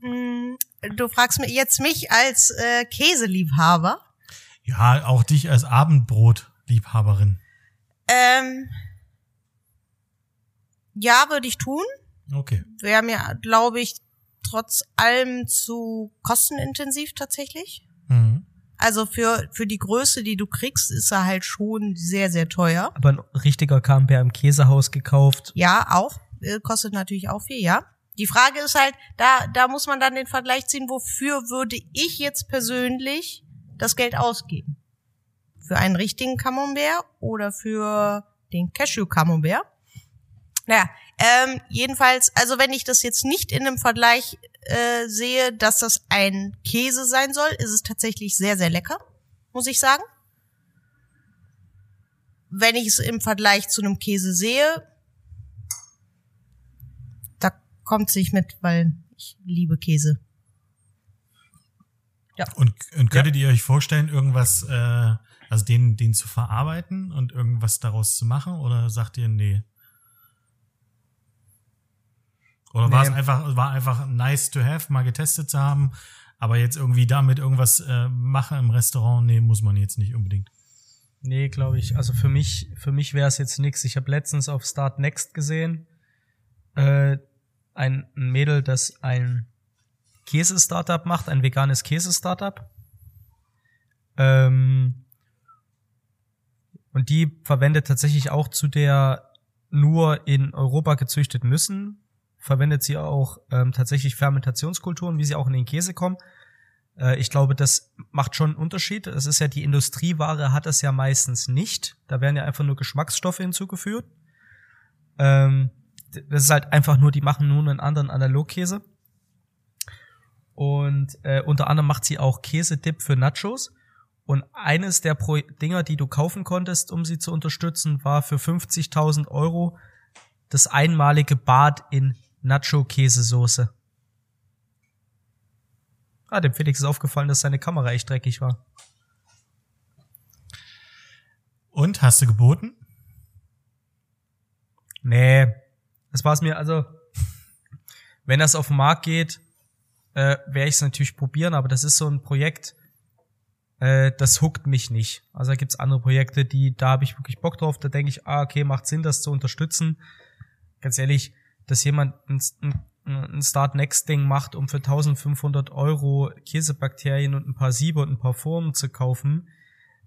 Hm, Du fragst mich jetzt mich als äh, Käseliebhaber. Ja, auch dich als Abendbrotliebhaberin. Ähm, ja, würde ich tun. Okay. Wäre mir, glaube ich, trotz allem zu kostenintensiv tatsächlich. Also für, für die Größe, die du kriegst, ist er halt schon sehr, sehr teuer. Aber ein richtiger Camembert im Käsehaus gekauft. Ja, auch. Äh, Kostet natürlich auch viel, ja. Die Frage ist halt, da, da muss man dann den Vergleich ziehen, wofür würde ich jetzt persönlich das Geld ausgeben? Für einen richtigen Camembert oder für den Cashew Camembert? Naja, ähm, jedenfalls, also wenn ich das jetzt nicht in einem Vergleich äh, sehe, dass das ein Käse sein soll, ist es tatsächlich sehr, sehr lecker, muss ich sagen. Wenn ich es im Vergleich zu einem Käse sehe, da kommt es nicht mit, weil ich liebe Käse. Ja. Und, und könntet ja. ihr euch vorstellen, irgendwas, äh, also den, den zu verarbeiten und irgendwas daraus zu machen? Oder sagt ihr, nee? Oder nee. war es einfach, war einfach nice to have, mal getestet zu haben, aber jetzt irgendwie damit irgendwas äh, machen im Restaurant, nee, muss man jetzt nicht unbedingt. Nee, glaube ich. Also für mich, für mich wäre es jetzt nix. Ich habe letztens auf Start Next gesehen, äh, ein, ein Mädel, das ein Käse-Startup macht, ein veganes Käse-Startup. Ähm, und die verwendet tatsächlich auch zu der nur in Europa gezüchteten Nüssen, verwendet sie auch ähm, tatsächlich Fermentationskulturen, wie sie auch in den Käse kommen. Äh, ich glaube, das macht schon einen Unterschied. Es ist ja die Industrieware, hat es ja meistens nicht. Da werden ja einfach nur Geschmacksstoffe hinzugefügt. Ähm, das ist halt einfach nur, die machen nur einen anderen Analogkäse. Und äh, unter anderem macht sie auch Käsedip für Nachos. Und eines der Pro Dinger, die du kaufen konntest, um sie zu unterstützen, war für 50.000 Euro das einmalige Bad in Nacho-Käsesoße. Ah, dem Felix ist aufgefallen, dass seine Kamera echt dreckig war. Und, hast du geboten? Nee. Das war es mir, also, wenn das auf den Markt geht, äh, werde ich es natürlich probieren, aber das ist so ein Projekt, äh, das huckt mich nicht. Also da gibt's andere Projekte, die, da habe ich wirklich Bock drauf, da denke ich, ah, okay, macht Sinn, das zu unterstützen. Ganz ehrlich, dass jemand ein, ein Start Next Ding macht, um für 1500 Euro Käsebakterien und ein paar Siebe und ein paar Formen zu kaufen,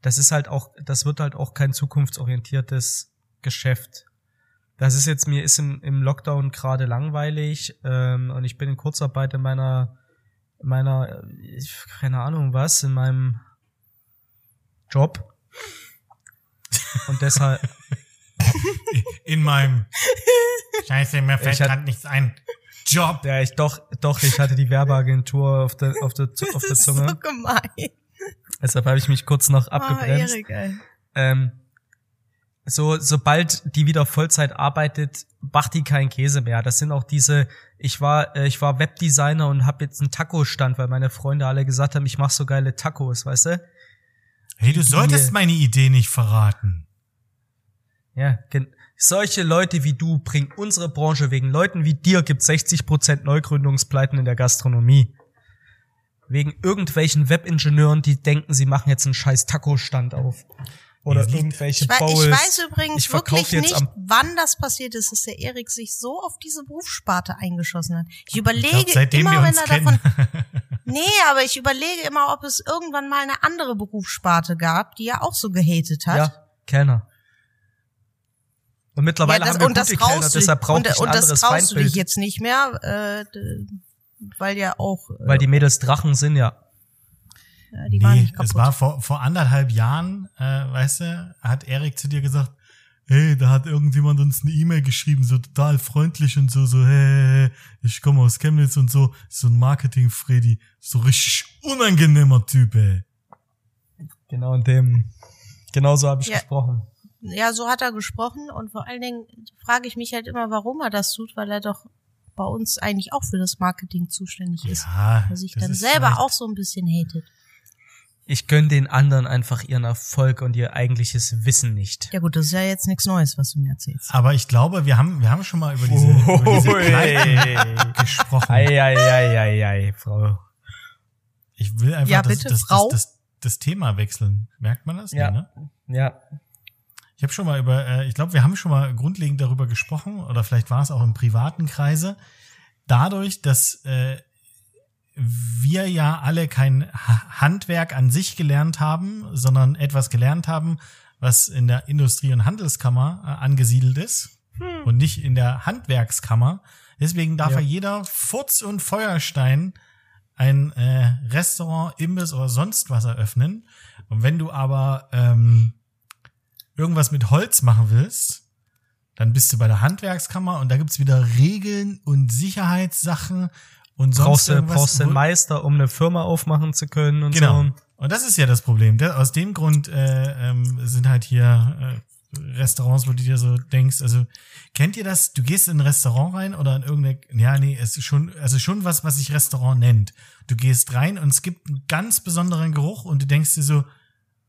das ist halt auch, das wird halt auch kein zukunftsorientiertes Geschäft. Das ist jetzt, mir ist im, im Lockdown gerade langweilig ähm, und ich bin in Kurzarbeit in meiner, in meiner, ich, keine Ahnung was, in meinem Job. Und deshalb. In meinem Scheiße, mir fällt gerade nichts ein. Job. Ja, ich doch, doch, ich hatte die Werbeagentur auf der, auf der, auf der Zunge. Das ist so gemein. Deshalb habe ich mich kurz noch abgebremst. Oh, Erik, ey. Ähm, so, sobald die wieder Vollzeit arbeitet, macht die keinen Käse mehr. Das sind auch diese, ich war, äh, ich war Webdesigner und habe jetzt einen Taco-Stand, weil meine Freunde alle gesagt haben, ich mache so geile Tacos, weißt du? Hey, du solltest die, meine Idee nicht verraten. Ja, solche Leute wie du bringen unsere Branche wegen Leuten wie dir gibt 60% Neugründungspleiten in der Gastronomie. Wegen irgendwelchen Webingenieuren, die denken, sie machen jetzt einen scheiß Taco-Stand auf. Oder ich irgendwelche ich, Bowls. Ich weiß übrigens ich wirklich nicht, wann das passiert ist, dass der Erik sich so auf diese Berufssparte eingeschossen hat. Ich überlege ich glaub, immer, wenn er kennen. davon. nee, aber ich überlege immer, ob es irgendwann mal eine andere Berufssparte gab, die er auch so gehatet hat. Ja, Kellner. Und mittlerweile ja, das, haben wir gute Kellner, deshalb braucht ich ein und anderes das traust Feindbild. du dich jetzt nicht mehr, äh, weil ja auch. Äh, weil die Mädels Drachen sind, ja. ja die nee, waren nicht kaputt. es war vor, vor anderthalb Jahren, äh, weißt du, hat Erik zu dir gesagt, hey, da hat irgendjemand uns eine E-Mail geschrieben, so total freundlich und so, so, hey, ich komme aus Chemnitz und so, so ein Marketing-Freddy, so richtig unangenehmer Typ, ey. Genau in dem, genau so habe ich ja. gesprochen ja, so hat er gesprochen und vor allen Dingen frage ich mich halt immer, warum er das tut, weil er doch bei uns eigentlich auch für das Marketing zuständig ist. Ja, dass sich dann selber auch so ein bisschen hatet. Ich gönn den anderen einfach ihren Erfolg und ihr eigentliches Wissen nicht. Ja gut, das ist ja jetzt nichts Neues, was du mir erzählst. Aber ich glaube, wir haben, wir haben schon mal über diese, oh, über diese Pleiten gesprochen. Ei, ei, ei, ei, ei, Frau. Ich will einfach ja, das, bitte, das, das, das, das, Thema wechseln. Merkt man das? Ja. ja ne? Ja. Ich habe schon mal über, äh, ich glaube, wir haben schon mal grundlegend darüber gesprochen, oder vielleicht war es auch im privaten Kreise. Dadurch, dass äh, wir ja alle kein Handwerk an sich gelernt haben, sondern etwas gelernt haben, was in der Industrie- und Handelskammer äh, angesiedelt ist hm. und nicht in der Handwerkskammer, Deswegen darf Ja. ja jeder Furz und Feuerstein ein äh, Restaurant, Imbiss oder sonst was eröffnen. Und wenn du aber ähm, irgendwas mit Holz machen willst, dann bist du bei der Handwerkskammer und da gibt's wieder Regeln und Sicherheitssachen und sonst Brauchst du, irgendwas. brauchst du einen Meister, um eine Firma aufmachen zu können und Genau. so. Und das ist ja das Problem. Aus dem Grund äh, ähm, sind halt hier äh, Restaurants, wo du dir so denkst, also kennt ihr das? Du gehst in ein Restaurant rein oder in irgendeine, ja, nee, es ist schon, also schon was, was sich Restaurant nennt. Du gehst rein und es gibt einen ganz besonderen Geruch und du denkst dir so,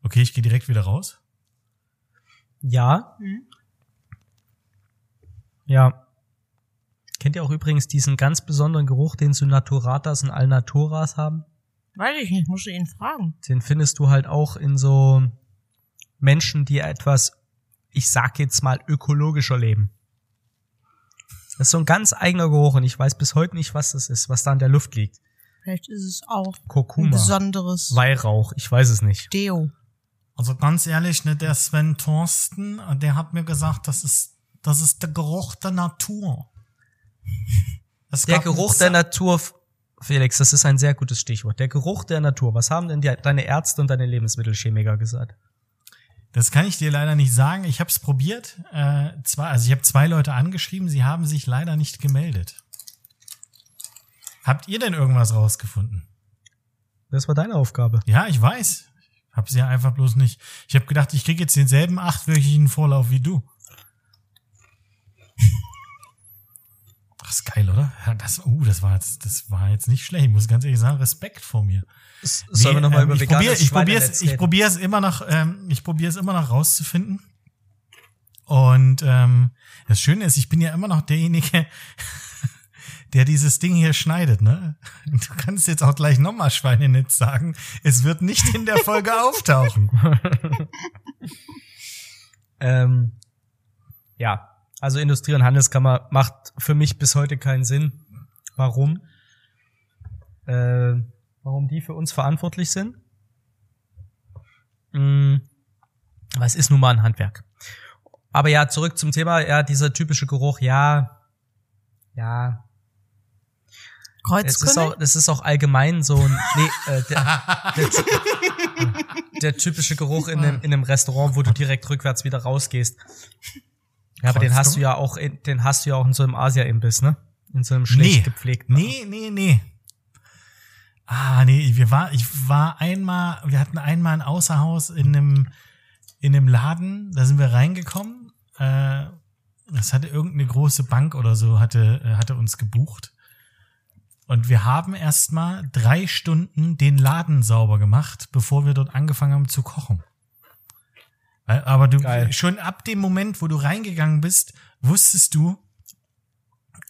okay, ich gehe direkt wieder raus. Ja. Mhm. Ja. Kennt ihr auch übrigens diesen ganz besonderen Geruch, den so Naturatas und Alnaturas haben? Weiß ich nicht, musst du ihn fragen. Den findest du halt auch in so Menschen, die etwas, ich sag jetzt mal, ökologischer leben. Das ist so ein ganz eigener Geruch und ich weiß bis heute nicht, was das ist, was da in der Luft liegt. Vielleicht ist es auch ein Kurkuma, besonderes Weihrauch, ich weiß es nicht. Deo. Also ganz ehrlich, ne, der Sven Thorsten, der hat mir gesagt, das ist, das ist der Geruch der Natur. Es Der Geruch der Natur, Felix, das ist ein sehr gutes Stichwort. Der Geruch der Natur. Was haben denn die, deine Ärzte und deine Lebensmittelchemiker gesagt? Das kann ich dir leider nicht sagen. Ich habe es probiert. Äh, zwei, also ich habe zwei Leute angeschrieben, sie haben sich leider nicht gemeldet. Habt ihr denn irgendwas rausgefunden? Das war deine Aufgabe. Ja, ich weiß. Habe sie ja einfach bloß nicht. Ich habe gedacht, ich krieg jetzt denselben achtwöchigen Vorlauf wie du. Das ist geil, oder? Ja, das, uh, das war jetzt, das war jetzt nicht schlecht. Ich muss ganz ehrlich sagen, Respekt vor mir. Sollen wir noch mal ähm, über ich probier, ich es, ich es immer noch, ähm, ich probiere es immer noch rauszufinden. Und ähm, das Schöne ist, ich bin ja immer noch derjenige, der dieses Ding hier schneidet, ne? Du kannst jetzt auch gleich nochmal Schweinenetz sagen. Es wird nicht in der Folge auftauchen. Ähm, ja, also Industrie- und Handelskammer macht für mich bis heute keinen Sinn. Warum? Äh, warum die für uns verantwortlich sind? Mm, was ist nun mal ein Handwerk? Aber ja, zurück zum Thema, ja, dieser typische Geruch, ja, ja, es ist auch, Kreuzkümmel? das ist auch allgemein so ein, nee, äh, der, der, der typische Geruch in einem, in einem Restaurant, wo du direkt rückwärts wieder rausgehst. Ja, aber den hast du ja auch, in, den hast du ja auch in so einem Asia-Imbiss, ne? In so einem schlecht Nee. gepflegten. Nee, nee, nee. Ah, nee, wir war, ich war einmal, wir hatten einmal ein Außerhaus in einem, in einem Laden, da sind wir reingekommen. Äh, das hatte irgendeine große Bank oder so, hatte, äh, hatte uns gebucht. Und wir haben erstmal drei Stunden den Laden sauber gemacht, bevor wir dort angefangen haben zu kochen. Weil- Aber du, Geil. schon ab dem Moment, wo du reingegangen bist, wusstest du,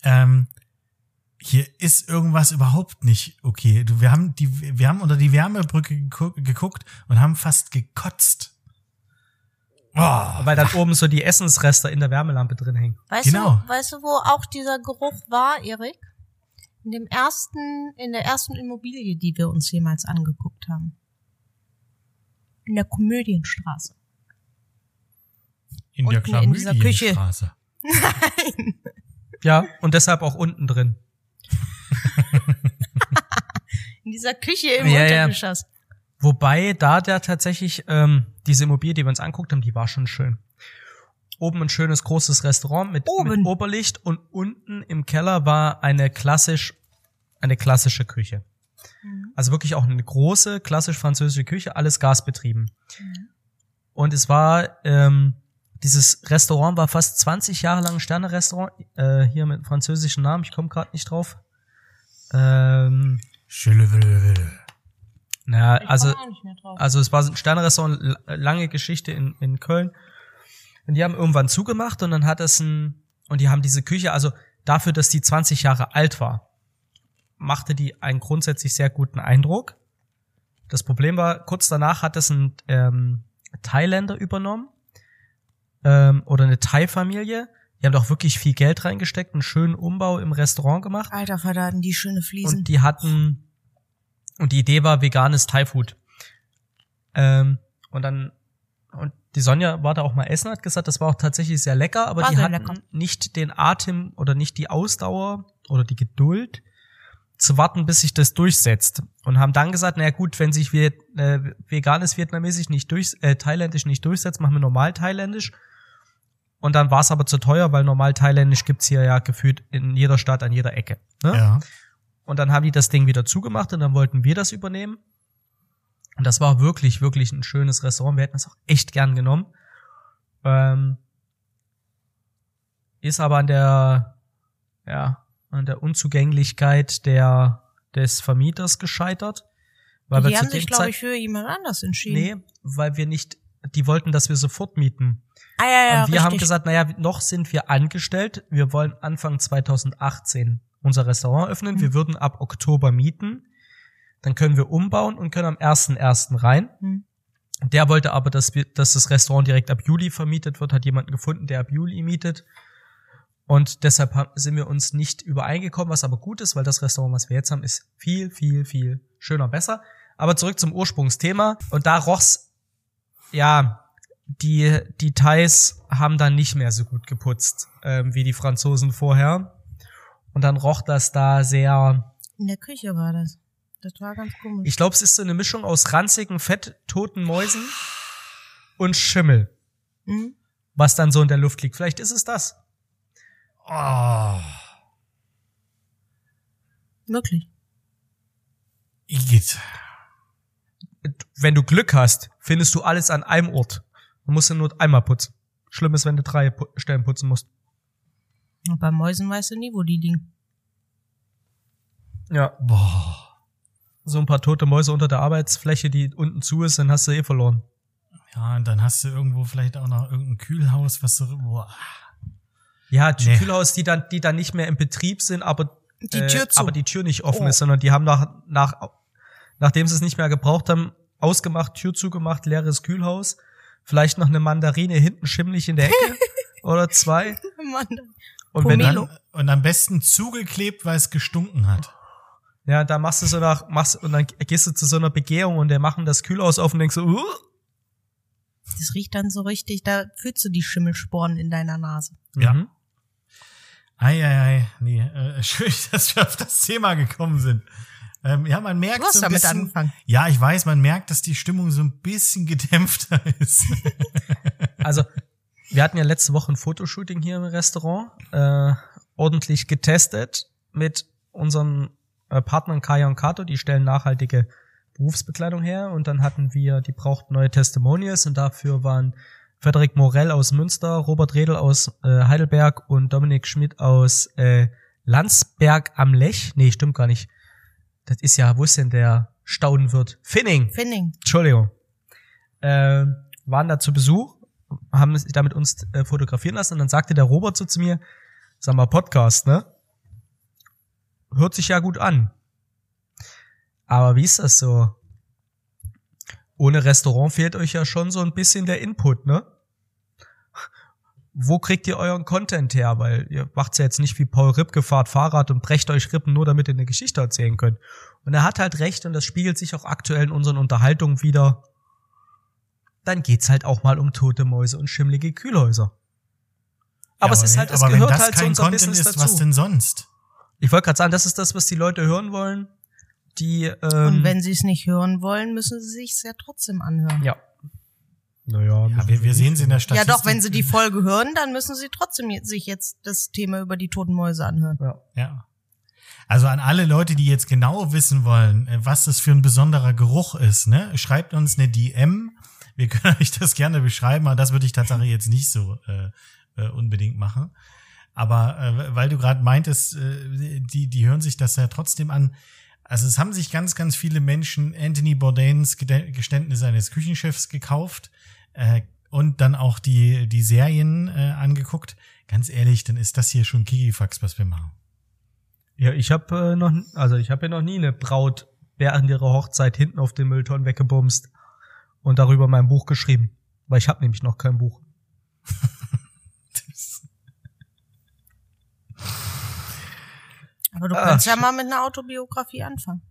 ähm, hier ist irgendwas überhaupt nicht okay. Du, wir haben die, wir haben unter die Wärmebrücke geguckt, geguckt und haben fast gekotzt. Oh, Weil dann oben so die Essensreste in der Wärmelampe drin hängen. Weißt Genau. du, weißt du, wo auch dieser Geruch war, Erik? In dem ersten, in der ersten Immobilie, die wir uns jemals angeguckt haben. In der Komödienstraße. in der unten in dieser Küche. Chlamydienstraße. Ja, und deshalb auch unten drin. In dieser Küche im Ja, ja. Untergeschoss. Wobei da der tatsächlich, ähm, diese Immobilie, die wir uns anguckt haben, die war schon schön. Oben ein schönes großes Restaurant mit, Oben. mit Oberlicht und unten im Keller war eine klassisch, eine klassische Küche. Also wirklich auch eine große, klassisch französische Küche, alles gasbetrieben. Und es war, ähm, dieses Restaurant war fast 20 Jahre lang ein Sterne-Restaurant, äh, hier mit französischen Namen, ich komme gerade nicht drauf. Ähm, naja, also komm auch nicht mehr drauf. also es war ein Sternerestaurant, lange Geschichte in, in Köln. Und die haben irgendwann zugemacht und dann hat es ein, und die haben diese Küche, also dafür, dass die 20 Jahre alt war, machte die einen grundsätzlich sehr guten Eindruck. Das Problem war, kurz danach hat es ein ähm, Thailänder übernommen ähm, oder eine Thai-Familie. Die haben doch wirklich viel Geld reingesteckt, einen schönen Umbau im Restaurant gemacht. Alter Vater, hatten die schöne Fliesen. Und die hatten, und die Idee war veganes Thai-Food. Ähm, und dann, und die Sonja war da auch mal essen, hat gesagt, das war auch tatsächlich sehr lecker, aber War die hatten lecker. nicht den Atem oder nicht die Ausdauer oder die Geduld zu warten, bis sich das durchsetzt. Und haben dann gesagt, naja gut, wenn sich wir, äh, veganes Vietnamesisch nicht durch, äh, thailändisch nicht durchsetzt, machen wir normal thailändisch. Und dann war es aber zu teuer, weil normal thailändisch gibt's hier ja gefühlt in jeder Stadt an jeder Ecke. Ne? Ja. Und dann haben die das Ding wieder zugemacht und dann wollten wir das übernehmen. Und das war wirklich, wirklich ein schönes Restaurant. Wir hätten es auch echt gern genommen. Ähm, ist aber an der, ja, an der Unzugänglichkeit der, des Vermieters gescheitert. Weil die wir haben zu sich, glaube ich, für jemand anders entschieden. nee, weil wir nicht, die wollten, dass wir sofort mieten. Ah, ja, ja, und wir richtig. haben gesagt, naja, noch sind wir angestellt. Wir wollen Anfang 2018 unser Restaurant öffnen. Mhm. Wir würden ab Oktober mieten. Dann können wir umbauen und können am 1.1. rein. Hm. Der wollte aber, dass, wir, dass das Restaurant direkt ab Juli vermietet wird, hat jemanden gefunden, der ab Juli mietet. Und deshalb sind wir uns nicht übereingekommen, was aber gut ist, weil das Restaurant, was wir jetzt haben, ist viel, viel, viel schöner, besser. Aber zurück zum Ursprungsthema. Und da roch's, ja, die, die Thais haben dann nicht mehr so gut geputzt, ähm, wie die Franzosen vorher. Und dann roch das da sehr, In der Küche war das. Das war ganz komisch. ich glaube, es ist so eine Mischung aus ranzigen, fett, toten Mäusen und Schimmel, Hm? was dann so in der Luft liegt. Vielleicht ist es das. Oh. Wirklich. Igitt. Wenn du Glück hast, findest du alles an einem Ort. Du musst nur einmal putzen. Schlimm ist, wenn du drei Stellen putzen musst. Und bei Mäusen weißt du nie, wo die liegen. Ja. Boah. So ein paar tote Mäuse unter der Arbeitsfläche, die unten zu ist, dann hast du eh verloren. Ja, und dann hast du irgendwo vielleicht auch noch irgendein Kühlhaus, was so, boah. Ja, die Nee. Kühlhaus, die dann, die dann nicht mehr im Betrieb sind, aber Die äh, Tür zu. aber die Tür nicht offen Oh. ist, sondern die haben nach, nach, nachdem sie es nicht mehr gebraucht haben, ausgemacht, Tür zugemacht, leeres Kühlhaus, vielleicht noch eine Mandarine hinten schimmlig in der Ecke oder zwei. Und wenn dann, Und am besten zugeklebt, weil es gestunken hat. Ja, da machst du so nach, machst, und dann gehst du zu so einer Begehung und der machen das Kühlhaus auf und denkst so, uh, Das riecht dann so richtig, da fühlst du die Schimmelsporen in deiner Nase. Ja. Mhm. Eieiei, nee, äh, schön, dass wir auf das Thema gekommen sind. Ähm, ja, man merkt Du hast so ein damit bisschen, angefangen. Ja, ich weiß, man merkt, dass die Stimmung so ein bisschen gedämpfter ist. Also, wir hatten ja letzte Woche ein Fotoshooting hier im Restaurant, äh, ordentlich getestet mit unseren Partnern Kaya und Kato, die stellen nachhaltige Berufsbekleidung her und dann hatten wir, die brauchten neue Testimonials und dafür waren Frederik Morell aus Münster, Robert Redl aus äh, Heidelberg und Dominik Schmidt aus äh, Landsberg am Lech. Nee, stimmt gar nicht. Das ist ja, wo ist denn der Staudenwirt? Finning. Finning. Entschuldigung, äh, waren da zu Besuch, haben sich da mit uns äh, fotografieren lassen und dann sagte der Robert so zu mir, sag mal, Podcast, ne? Hört sich ja gut an. Aber wie ist das so? Ohne Restaurant fehlt euch ja schon so ein bisschen der Input, ne? Wo kriegt ihr euren Content her? Weil ihr macht's ja jetzt nicht wie Paul Ripke, fahrt Fahrrad und brecht euch Rippen nur, damit ihr eine Geschichte erzählen könnt. Und er hat halt recht und das spiegelt sich auch aktuell in unseren Unterhaltungen wieder. Dann geht's halt auch mal um tote Mäuse und schimmlige Kühlhäuser. Aber Ja, es ist halt, es gehört das halt zu unserem Content Business ist, dazu. was denn sonst? Ich wollte gerade sagen, das ist das, was die Leute hören wollen. Die, ähm, Und wenn sie es nicht hören wollen, müssen sie sich's ja trotzdem anhören. ja. Naja, Ja, wir, wir sehen sie in der Ja, Statistik. doch, wenn sie die Folge hören, dann müssen sie trotzdem sich jetzt das Thema über die toten Mäuse anhören. Ja. Ja. Also an alle Leute, die jetzt genau wissen wollen, äh, was das für ein besonderer Geruch ist, ne, schreibt uns eine DM. Wir können euch das gerne beschreiben, aber das würde ich tatsächlich jetzt nicht so äh, äh, unbedingt machen. Aber äh, weil du gerade meintest, äh, die, die hören sich das ja trotzdem an. Also es haben sich ganz, ganz viele Menschen Anthony Bourdains Geständnis eines Küchenchefs gekauft äh, und dann auch die, die Serien äh, angeguckt. Ganz ehrlich, dann ist das hier schon Kikifax, was wir machen. Ja, ich habe äh, noch, also ich habe ja noch nie eine Braut während ihrer Hochzeit hinten auf den Mülltonnen weggebumst und darüber mein Buch geschrieben, weil ich habe nämlich noch kein Buch. Aber du Ah, kannst ja mal mit einer Autobiografie anfangen.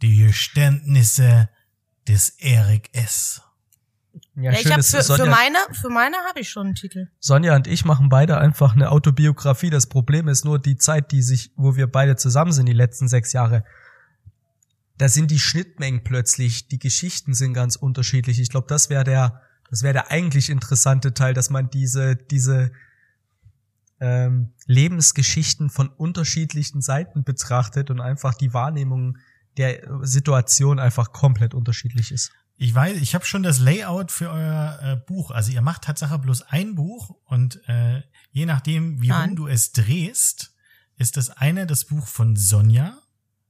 Die Geständnisse des Erik S. Ja, Ja, ich schön hab für, für Sonja, meine, für meine habe ich schon einen Titel. Sonja und ich machen beide einfach eine Autobiografie. Das Problem ist nur die Zeit, die sich, wo wir beide zusammen sind, die letzten sechs Jahre. Da sind die Schnittmengen plötzlich, die Geschichten sind ganz unterschiedlich. Ich glaube, das wäre der, das wäre der eigentlich interessante Teil, dass man diese, diese ähm, Lebensgeschichten von unterschiedlichen Seiten betrachtet und einfach die Wahrnehmung der Situation einfach komplett unterschiedlich ist. Ich weiß, ich habe schon das Layout für euer äh, Buch. Also ihr macht Tatsache bloß ein Buch und äh, je nachdem, wie rum Nein. du es drehst, ist das eine das Buch von Sonja.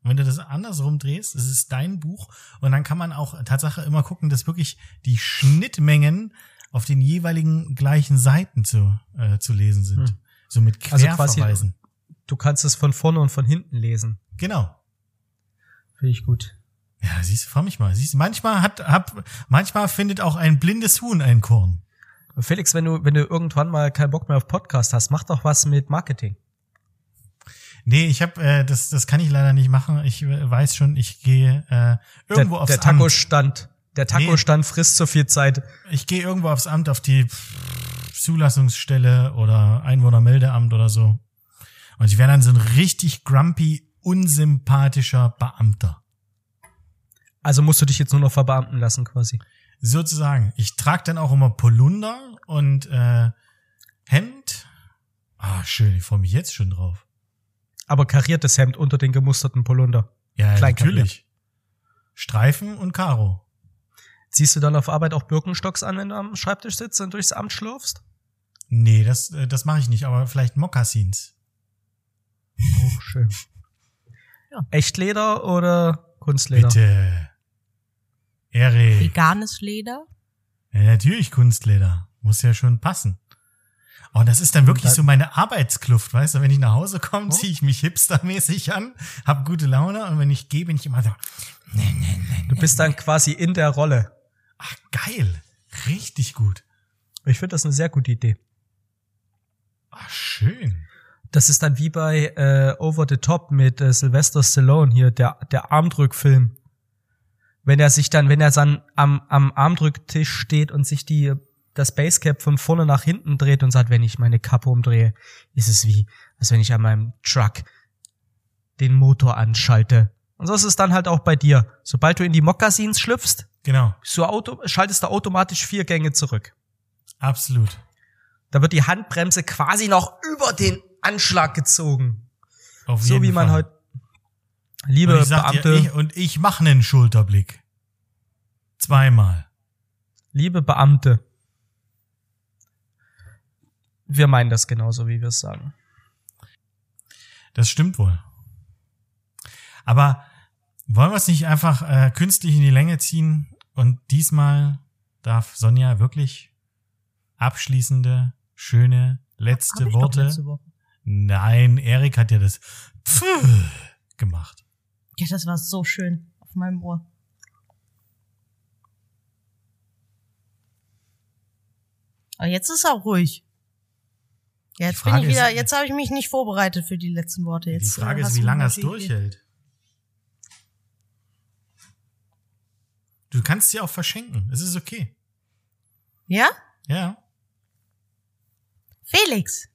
Und wenn du das andersrum drehst, ist es dein Buch. Und dann kann man auch Tatsache immer gucken, dass wirklich die Schnittmengen auf den jeweiligen gleichen Seiten zu, äh, zu lesen sind. Hm. So mit Also quasi- Querverweisen. Du kannst es von vorne und von hinten lesen. Genau. Finde ich gut. Ja, siehst du, freu mich mal. Siehst manchmal hat, hab, manchmal findet auch ein blindes Huhn ein Korn. Felix, wenn du, wenn du irgendwann mal keinen Bock mehr auf Podcast hast, mach doch was mit Marketing. Nee, ich habe äh, das das kann ich leider nicht machen. Ich äh, weiß schon, ich gehe äh, irgendwo der, aufs der Amt. Taco-Stand, der Taco-Stand frisst so viel Zeit. Ich gehe irgendwo aufs Amt auf die Zulassungsstelle oder Einwohnermeldeamt oder so. Und ich wäre dann so ein richtig grumpy, unsympathischer Beamter. Also musst du dich jetzt nur noch verbeamten lassen quasi. Sozusagen. Ich trage dann auch immer Polunder und äh, Hemd. Ah, schön, ich freue mich jetzt schon drauf. Aber kariertes Hemd unter den gemusterten Polunder. Ja, Klein natürlich. Streifen und Karo. Ziehst du dann auf Arbeit auch Birkenstocks an, wenn du am Schreibtisch sitzt und durchs Amt schlurfst? Nee, das, äh, das mache ich nicht, aber vielleicht Mokassins. Oh, schön. Ja. Echtleder oder Kunstleder? Bitte. Erik. Veganes Leder. Ja, natürlich Kunstleder. Muss ja schon passen. Und das ist dann wirklich dann- so meine Arbeitskluft, weißt du? Wenn ich nach Hause komme, Oh. ziehe ich mich hipstermäßig an, hab gute Laune und wenn ich gehe, bin ich immer so, nee, nee, nee, Du bist dann quasi in der Rolle. ach geil, richtig gut. Ich finde das eine sehr gute Idee. Ach schön. Das ist dann wie bei äh, Over the Top mit äh, Sylvester Stallone hier, der, der Armdrückfilm. Wenn er sich dann, wenn er dann am, am Armdrücktisch steht und sich die, das Basecap von vorne nach hinten dreht und sagt, wenn ich meine Kappe umdrehe, ist es wie, als wenn ich an meinem Truck den Motor anschalte. Und so ist es dann halt auch bei dir. Sobald du in die Mokassins schlüpfst, Genau, so Auto, schaltest du automatisch vier Gänge zurück. absolut. Da wird die Handbremse quasi noch über den Anschlag gezogen. Auf So jeden wie man Fall. heute, liebe und Beamte, dir, ich, und ich mache einen Schulterblick. Zweimal. liebe Beamte, wir meinen das genauso, wie wir es sagen. Das stimmt wohl. Aber wollen wir es nicht einfach äh, künstlich in die Länge ziehen? Und diesmal darf Sonja wirklich abschließende, schöne, letzte Hab doch Worte. letzte Woche. Nein, Erik hat ja das Pfff gemacht. Ja, das war so schön auf meinem Ohr. Aber jetzt ist auch ruhig. Ja, jetzt bin Frage ich wieder, ist- jetzt habe ich mich nicht vorbereitet für die letzten Worte. Jetzt, die Frage äh, ist, hast wie lange es durchhält. Du kannst sie auch verschenken. Es ist okay. Ja? Ja. Felix.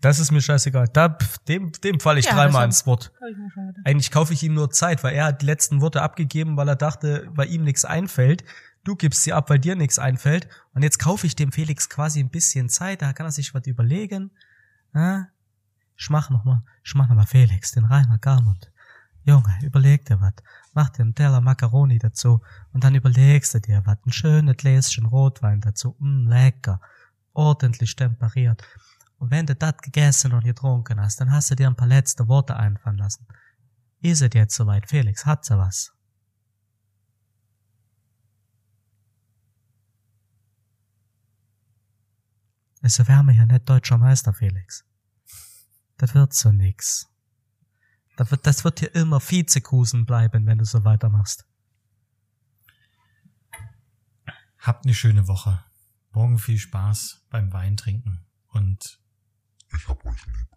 Das ist mir scheißegal. Da, dem, dem falle ich Ja, dreimal ins Wort. Eigentlich kaufe ich ihm nur Zeit, weil er hat die letzten Worte abgegeben, weil er dachte, weil ihm nichts einfällt. Du gibst sie ab, weil dir nichts einfällt. Und jetzt kaufe ich dem Felix quasi ein bisschen Zeit, da kann er sich was überlegen. Ja? Ich mach noch mal, ich mach noch mal Felix, den Rainer Garmund. Junge, überleg dir was. Mach dir einen Teller Macaroni dazu und dann überlegst du dir was. Ein schönes Gläschen Rotwein dazu. Mm, lecker. Ordentlich temperiert. Und wenn du das gegessen und getrunken hast, dann hast du dir ein paar letzte Worte einfallen lassen. Ist es jetzt soweit? Felix, hat sie was? Es wärme ja nicht deutscher Meister, Felix. Das wird so nix. Das wird, das wird hier immer Vizekusen bleiben, wenn du so weitermachst. Habt eine schöne Woche. Morgen viel Spaß beim Weintrinken und Ich hab euch lieb.